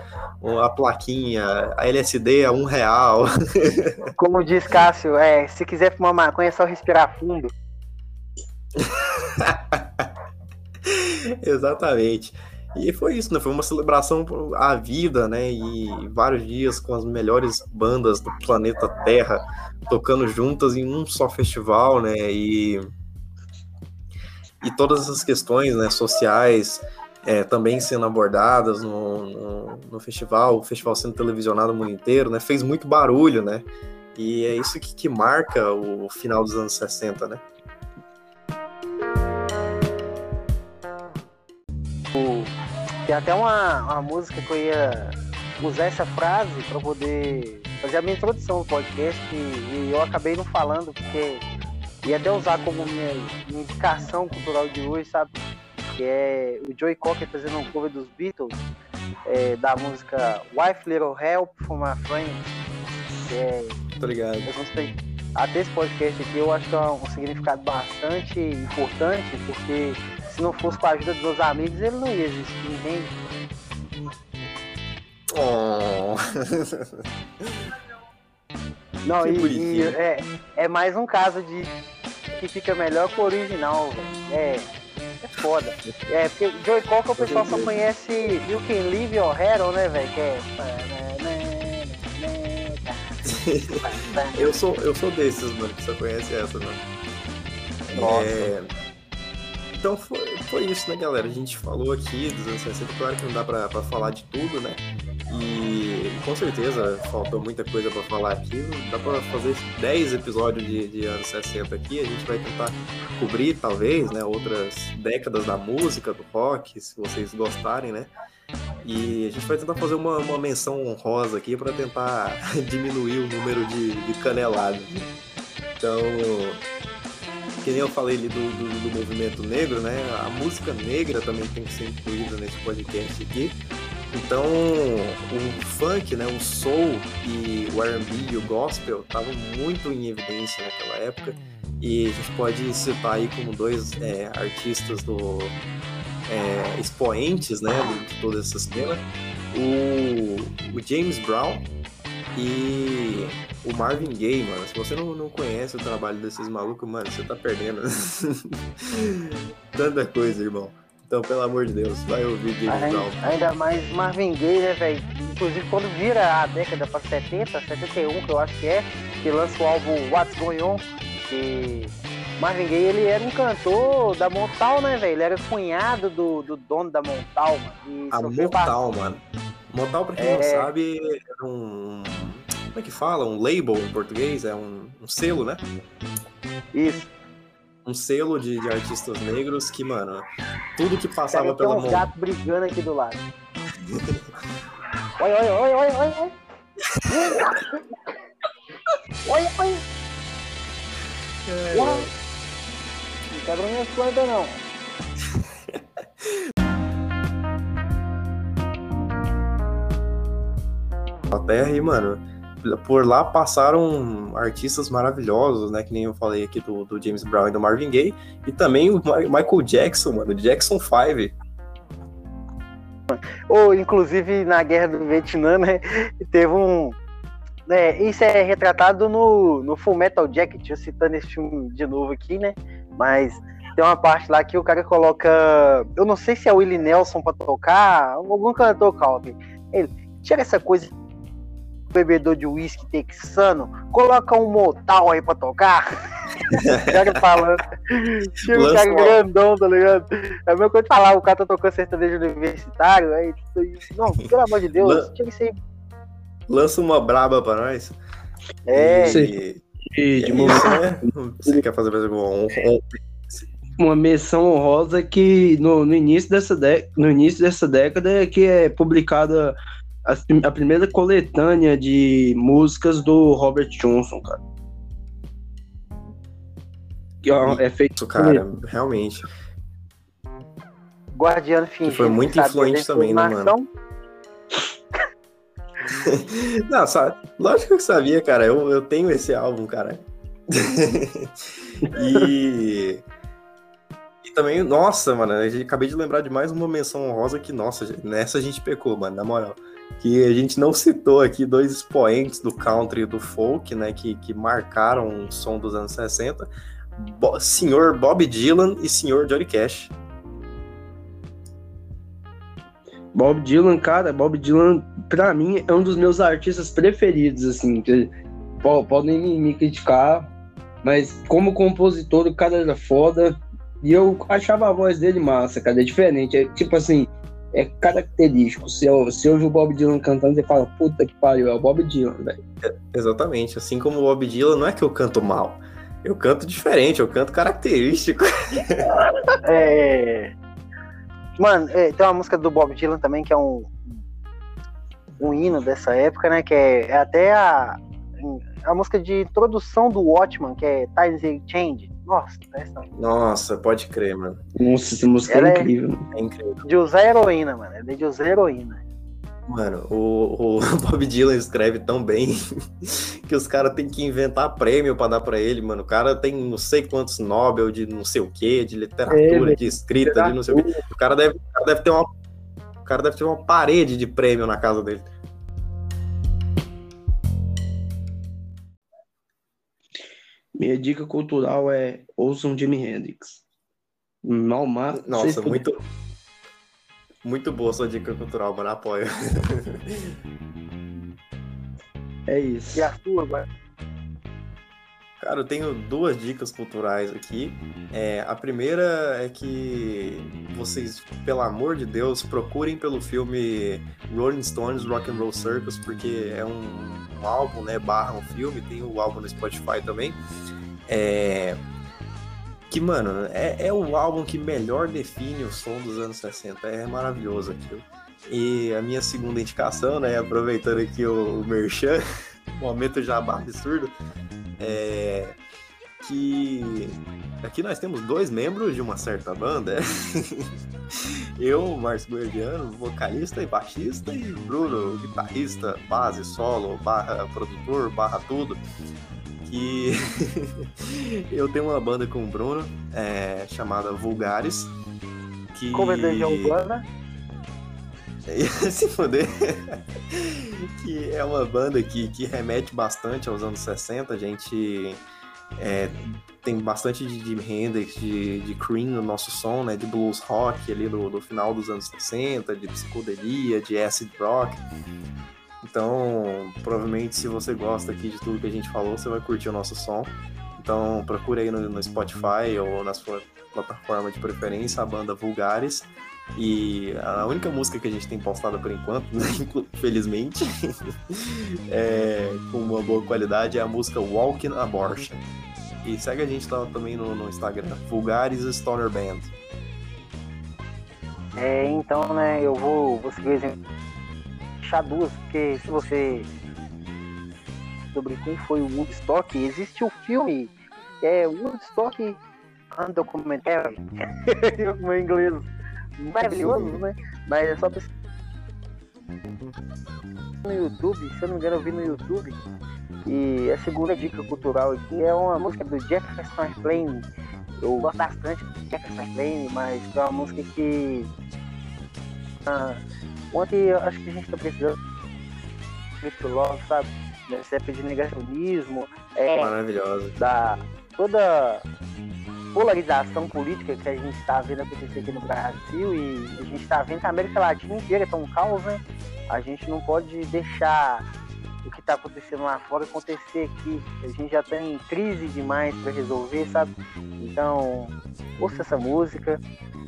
a plaquinha, a LSD a um real. Como diz Cássio, é, se quiser fumar maconha é só respirar fundo. Exatamente. E foi isso, né? Foi uma celebração à vida, né? E vários dias com as melhores bandas do planeta Terra tocando juntas em um só festival, né? E, e todas essas questões né, sociais é, também sendo abordadas no, no, no festival, o festival sendo televisionado no mundo inteiro, né? Fez muito barulho, né? E é isso que, que marca o final dos anos 60, né? Tem até uma, uma música que eu ia usar essa frase para poder fazer a minha introdução ao podcast e, e eu acabei não falando porque ia até usar como minha, minha indicação cultural de hoje, sabe? Que é o Joey Cocker fazendo um cover dos Beatles é, da música Wife Little Help from My Friend. Que é, Tô ligado. Até esse podcast aqui eu acho que é um significado bastante importante, porque se não fosse com a ajuda dos meus amigos, ele não ia existir, entende? Oh. Não, Que e, e é, é mais um caso de que fica melhor que o original. É, é foda. É, porque Joey Cocker o pessoal só conhece You Can Leave Your Head On, né, velho? Que é. Eu sou, eu sou desses, mano, que só conhece essa, mano. Nossa. É, Então foi, foi isso, né, galera? A gente falou aqui dos anos 60, claro que não dá pra, pra falar de tudo, né? E com certeza faltou muita coisa pra falar aqui. Dá pra fazer 10 episódios de, de anos 60 aqui. A gente vai tentar cobrir, talvez, né, outras décadas da música, do rock, se vocês gostarem, né? E a gente vai tentar fazer uma, uma menção honrosa aqui para tentar diminuir o número de, de caneladas. Então, que nem eu falei ali do, do, do movimento negro, né? A música negra também tem que ser incluída nesse podcast aqui. Então, o funk, né, o soul e o R&B e o gospel estavam muito em evidência naquela época. E a gente pode citar aí como dois é, artistas do é, expoentes, né, de, toda essa cena, o, o James Brown e o Marvin Gaye, mano. Se você não, não conhece o trabalho desses malucos, mano, você tá perdendo. tanta coisa, irmão. Então, pelo amor de Deus, vai ouvir James Brown. Ainda, ainda mais Marvin Gaye, né, velho? Inclusive, quando vira a década pra 70, 71, que eu acho que é, que lança o álbum What's Going On, que Marvin Gaye, ele era um cantor da Montal, né, velho? Ele era cunhado do, do dono da Montal, mano. A Montal, mano. Montal, pra quem não É. sabe, era um. Como é que fala? Um label em português? É um, um selo, né? Isso. Um selo de, de artistas negros que, mano, tudo que Cara, passava tem pela uns mão. gatos brigando aqui do lado. Oi, oi, oi, oi, oi, oi. Oi, oi. É. Não quebra minhas plantas, não. Inglaterra e, mano, por lá passaram artistas maravilhosos, né? Que nem eu falei aqui do, do James Brown e do Marvin Gaye. E também o Michael Jackson, mano, Jackson 5. Ou, inclusive, na guerra do Vietnã, né? Teve um. né, isso é retratado no, no Full Metal Jacket, eu citando esse filme de novo aqui, né? Mas tem uma parte lá que o cara coloca. Eu não sei se é o Willie Nelson pra tocar, algum cantor country. Ele tira essa coisa bebedor de uísque texano, coloca um motal aí pra tocar. o cara falando. Tira o cara grandão, tá ligado? É mesmo quando falar, o cara tá tocando sertanejo universitário, aí. Não, pelo amor de Deus, Lan- tira isso aí. Lança uma braba pra nós. É, E- Sim. e de isso, né? Você quer fazer mais alguma um, um, uma menção honrosa que no, no início dessa dé- no início dessa década é que é publicada a, a primeira coletânea de músicas do Robert Johnson, cara. Que é feito Isso, cara, realmente. Guardiano fingindo. foi muito influente também, né, informação. Não, sabe, lógico que eu sabia, cara. Eu, eu tenho esse álbum, cara. e. E também, nossa, mano, eu acabei de lembrar de mais uma menção honrosa que, nossa, nessa a gente pecou, mano, na moral. Que a gente não citou aqui dois expoentes do country e do folk, né, que, que marcaram o som dos anos 60. Bo senhor Bob Dylan e senhor Johnny Cash. Bob Dylan, cara, Bob Dylan, pra mim, é um dos meus artistas preferidos, assim. que po- podem me, me criticar, mas como compositor, o cara era foda. E eu achava a voz dele massa, cara, é diferente. É tipo assim, é característico. Se eu, se eu ouvir o Bob Dylan cantando, você fala, puta que pariu, é o Bob Dylan, velho. Exatamente, assim como o Bob Dylan, não é que eu canto mal. Eu canto diferente, eu canto característico. É... Mano, é, tem uma música do Bob Dylan também que é um, um hino dessa época, né? Que é, é até a, a música de introdução do Watchman, que é Times Change. Nossa, essa Nossa, pode crer, mano. Nossa, essa música Ela é é- incrível. É incrível. de usar heroína, mano. É de usar heroína. Mano, o, o Bob Dylan escreve tão bem que os caras têm que inventar prêmio pra dar pra ele, mano. O cara tem não sei quantos Nobel de não sei o que, de literatura, É, de escrita, de não sei o quê. O cara deve, o cara deve ter uma. O cara deve ter uma parede de prêmio na casa dele. Minha dica cultural é ouçam Jimi Hendrix. Mal mata. Nossa, muito. Muito boa sua dica cultural, mano. Apoio. É isso. E a sua, agora? Cara, eu tenho duas dicas culturais aqui. É, a primeira é que vocês, pelo amor de Deus, procurem pelo filme Rolling Stones Rock and Roll Circus, porque é um, um álbum, né? Barra um filme, tem o álbum no Spotify também. É, que, mano, é, é o álbum que melhor define o som dos anos 60. É maravilhoso aquilo. E a minha segunda indicação, né? Aproveitando aqui o, o Merchan, momento jabá absurdo, é que aqui nós temos dois membros de uma certa banda. Eu, Márcio Guardiano, vocalista e baixista, e Bruno, guitarrista, base, solo, barra produtor, barra tudo. Que eu tenho uma banda com o Bruno é, chamada Vulgares. Que... Como é Urbana? se foder. que é uma banda que, que remete bastante aos anos 60. A gente é, tem bastante de Jimi Hendrix, de, de Cream no nosso som, né? De blues rock ali do, do final dos anos 60, de psicodelia, de acid rock. Então, provavelmente, se você gosta aqui de tudo que a gente falou, você vai curtir o nosso som. Então, procure aí no, no Spotify ou na sua plataforma de preferência a banda Vulgares. E a única música que a gente tem postada por enquanto, né, infelizmente, é, com uma boa qualidade, é a música Walking Abortion. E segue a gente lá também no, no Instagram, Vulgares Stoner Band. É, então, né, eu vou, vou seguir. Deixar duas, porque se você sobre como foi o Woodstock, existe o filme, é Woodstock Undocumentary, no inglês maravilhoso, né? Mas é só no YouTube, se eu não me engano, eu vi no YouTube. E a segunda dica cultural aqui é uma música do Jefferson Airplane. Eu gosto bastante do Jefferson Airplane, mas é uma música que. Ah, ontem eu acho que a gente tá precisando muito logo, sabe? Nessa época de negacionismo. É, Maravilhosa. Da toda polarização política que a gente está vendo acontecer aqui no Brasil e a gente está vendo que a América Latina inteira está um caos, né? A gente não pode deixar o que está acontecendo lá fora acontecer aqui. A gente já tem crise demais para resolver, sabe? Então, ouça essa música,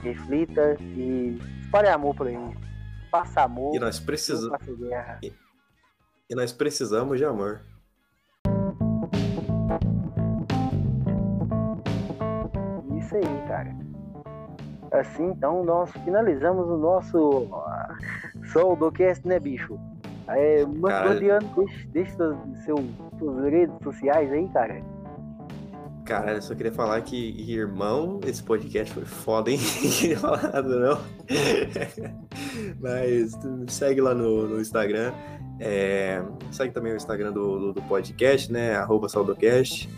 reflita e espalhe amor por aí. Faça amor. E nós precisamos. E nós precisamos de amor. Isso aí, cara. Assim, então, nós finalizamos o nosso Soul do Cast, né, bicho? É, Mandoriano, deixa, deixa seus, suas redes sociais aí, cara. Cara, eu só queria falar que, irmão, esse podcast foi foda, hein? Não falar nada, não. Mas segue lá no, no Instagram. É, segue também o Instagram do, do, do, podcast, né? Arroba.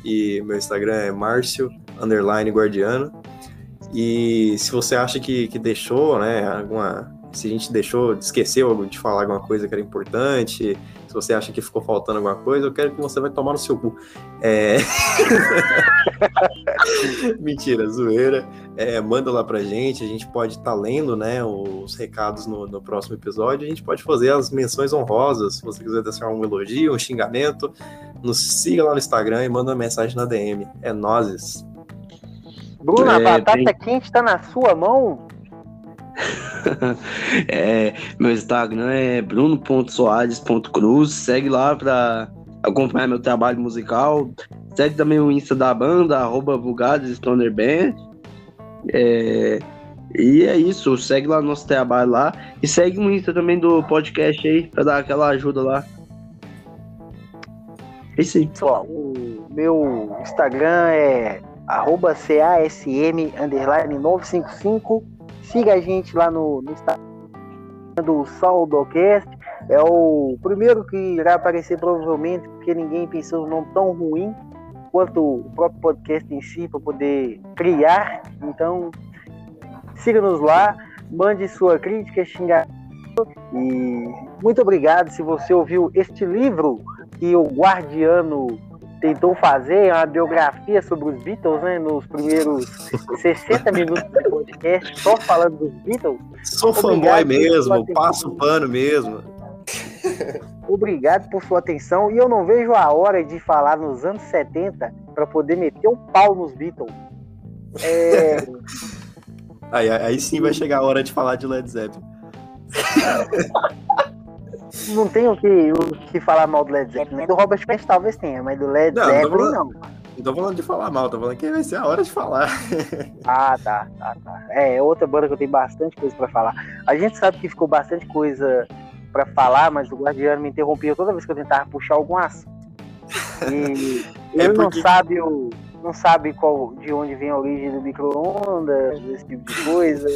E meu Instagram é Márcio, underline guardiano. E se você acha que, que deixou, né, alguma. Se a gente deixou, esqueceu de falar alguma coisa que era importante, se você acha que ficou faltando alguma coisa, eu quero que você vai tomar no seu cu. É... Mentira, zoeira. É, manda lá pra gente, a gente pode estar tá lendo né, os recados no, no, próximo episódio, a gente pode fazer as menções honrosas, se você quiser deixar um elogio, um xingamento, nos siga lá no Instagram e manda uma mensagem na DM. É nozes. Bruno, a é, batata tem... quente está na sua mão? é, meu Instagram é bruno.soares.cruz. Segue lá para acompanhar meu trabalho musical. Segue também o Insta da banda, arroba Vulgares Stoner Band. É, e é isso, segue lá nosso trabalho lá. E segue o Insta também do podcast aí, para dar aquela ajuda lá. É isso aí. Pessoal, o meu Instagram é arroba CASM underline 955. Siga a gente lá no, no Instagram do Saudocast. É o primeiro que irá aparecer provavelmente, porque ninguém pensou num nome tão ruim quanto o próprio podcast em si para poder criar. Então, siga-nos lá, mande sua crítica, xingamento. E muito obrigado se você ouviu este livro que o Guardiano tentou fazer uma biografia sobre os Beatles, né? Nos primeiros 60 minutos do podcast, só falando dos Beatles. Sou fanboy mesmo, passo o pano mesmo. Obrigado por sua atenção e eu não vejo a hora de falar nos anos 70 para poder meter o pau nos Beatles. É... aí, aí sim vai chegar a hora de falar de Led Zeppelin. não tem o que, o que falar mal do Led Zeppelin. Do Robert Plant talvez tenha, mas do Led não, Zeppelin não. Não tô falando de falar mal, tô falando que vai ser a hora de falar. ah, tá, tá, tá. É, é outra banda que eu tenho bastante coisa pra falar. A gente sabe que ficou bastante coisa pra falar, mas o Guardiano me interrompia toda vez que eu tentava puxar algum assunto. E é ele porque... não sabe o. Não sabe qual, de onde vem a origem do micro-ondas, esse tipo de coisa.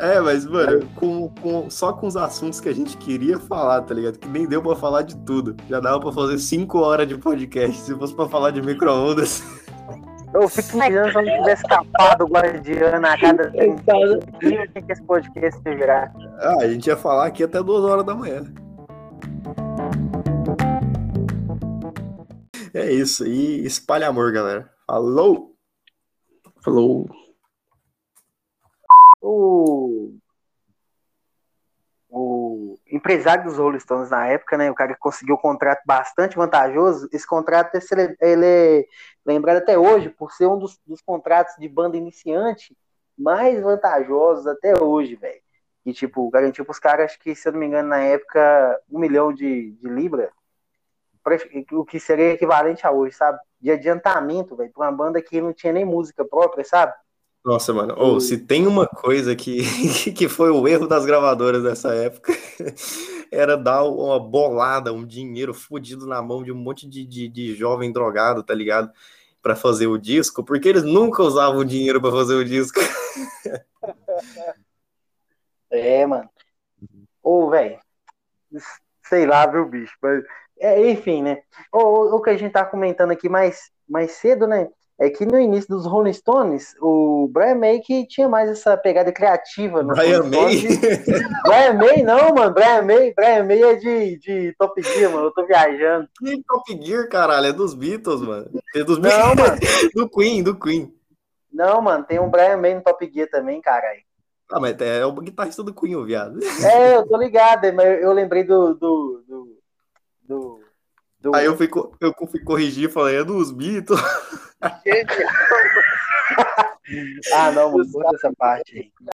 É, mas, mano, com, com, só com os assuntos que a gente queria falar, tá ligado? Que nem deu pra falar de tudo. Já dava pra fazer cinco horas de podcast. Se fosse pra falar de micro-ondas. Eu fico imaginando se eu não tivesse escapado o Guardiano a cada. O que, esse podcast ia virar? Ah, a gente ia falar aqui até duas horas da manhã. É isso. E espalha amor, galera. Falou! Falou. O, o empresário dos Rolling Stones na época, né? O cara que conseguiu um contrato bastante vantajoso. Esse contrato ele é lembrado até hoje por ser um dos, dos contratos de banda iniciante mais vantajosos até hoje, velho. E, tipo, garantiu pros caras que, se eu não me engano, na época, um milhão de, de libra, o que seria equivalente a hoje, sabe? De adiantamento, velho, pra uma banda que não tinha nem música própria, sabe? Nossa, mano, ou oh, se tem uma coisa que, que foi o erro das gravadoras dessa época, era dar uma bolada, um dinheiro fodido na mão de um monte de, de, de jovem drogado, tá ligado? Para fazer o disco, porque eles nunca usavam o dinheiro para fazer o disco. É, mano. Ô, velho, sei lá, viu, bicho? Mas, é, enfim, né? O, o que a gente tá comentando aqui mais, mais cedo, né? É que no início dos Rolling Stones, o Brian May que tinha mais essa pegada criativa. No Brian May? Brian May não, mano. Brian May, Brian May é de, de Top Gear, mano. Eu tô viajando. Que Top Gear, caralho? É dos Beatles, mano. É dos não, Beatles. mano. do Queen, do Queen. Não, mano. Tem um Brian May no Top Gear também, caralho. Ah, mas é o guitarrista do Queen, o viado. É, eu tô ligado, mas eu lembrei do, do, do... Aí eu fui, eu fui corrigir e falei, é dos Beatles. ah, não, mano, essa parte aí.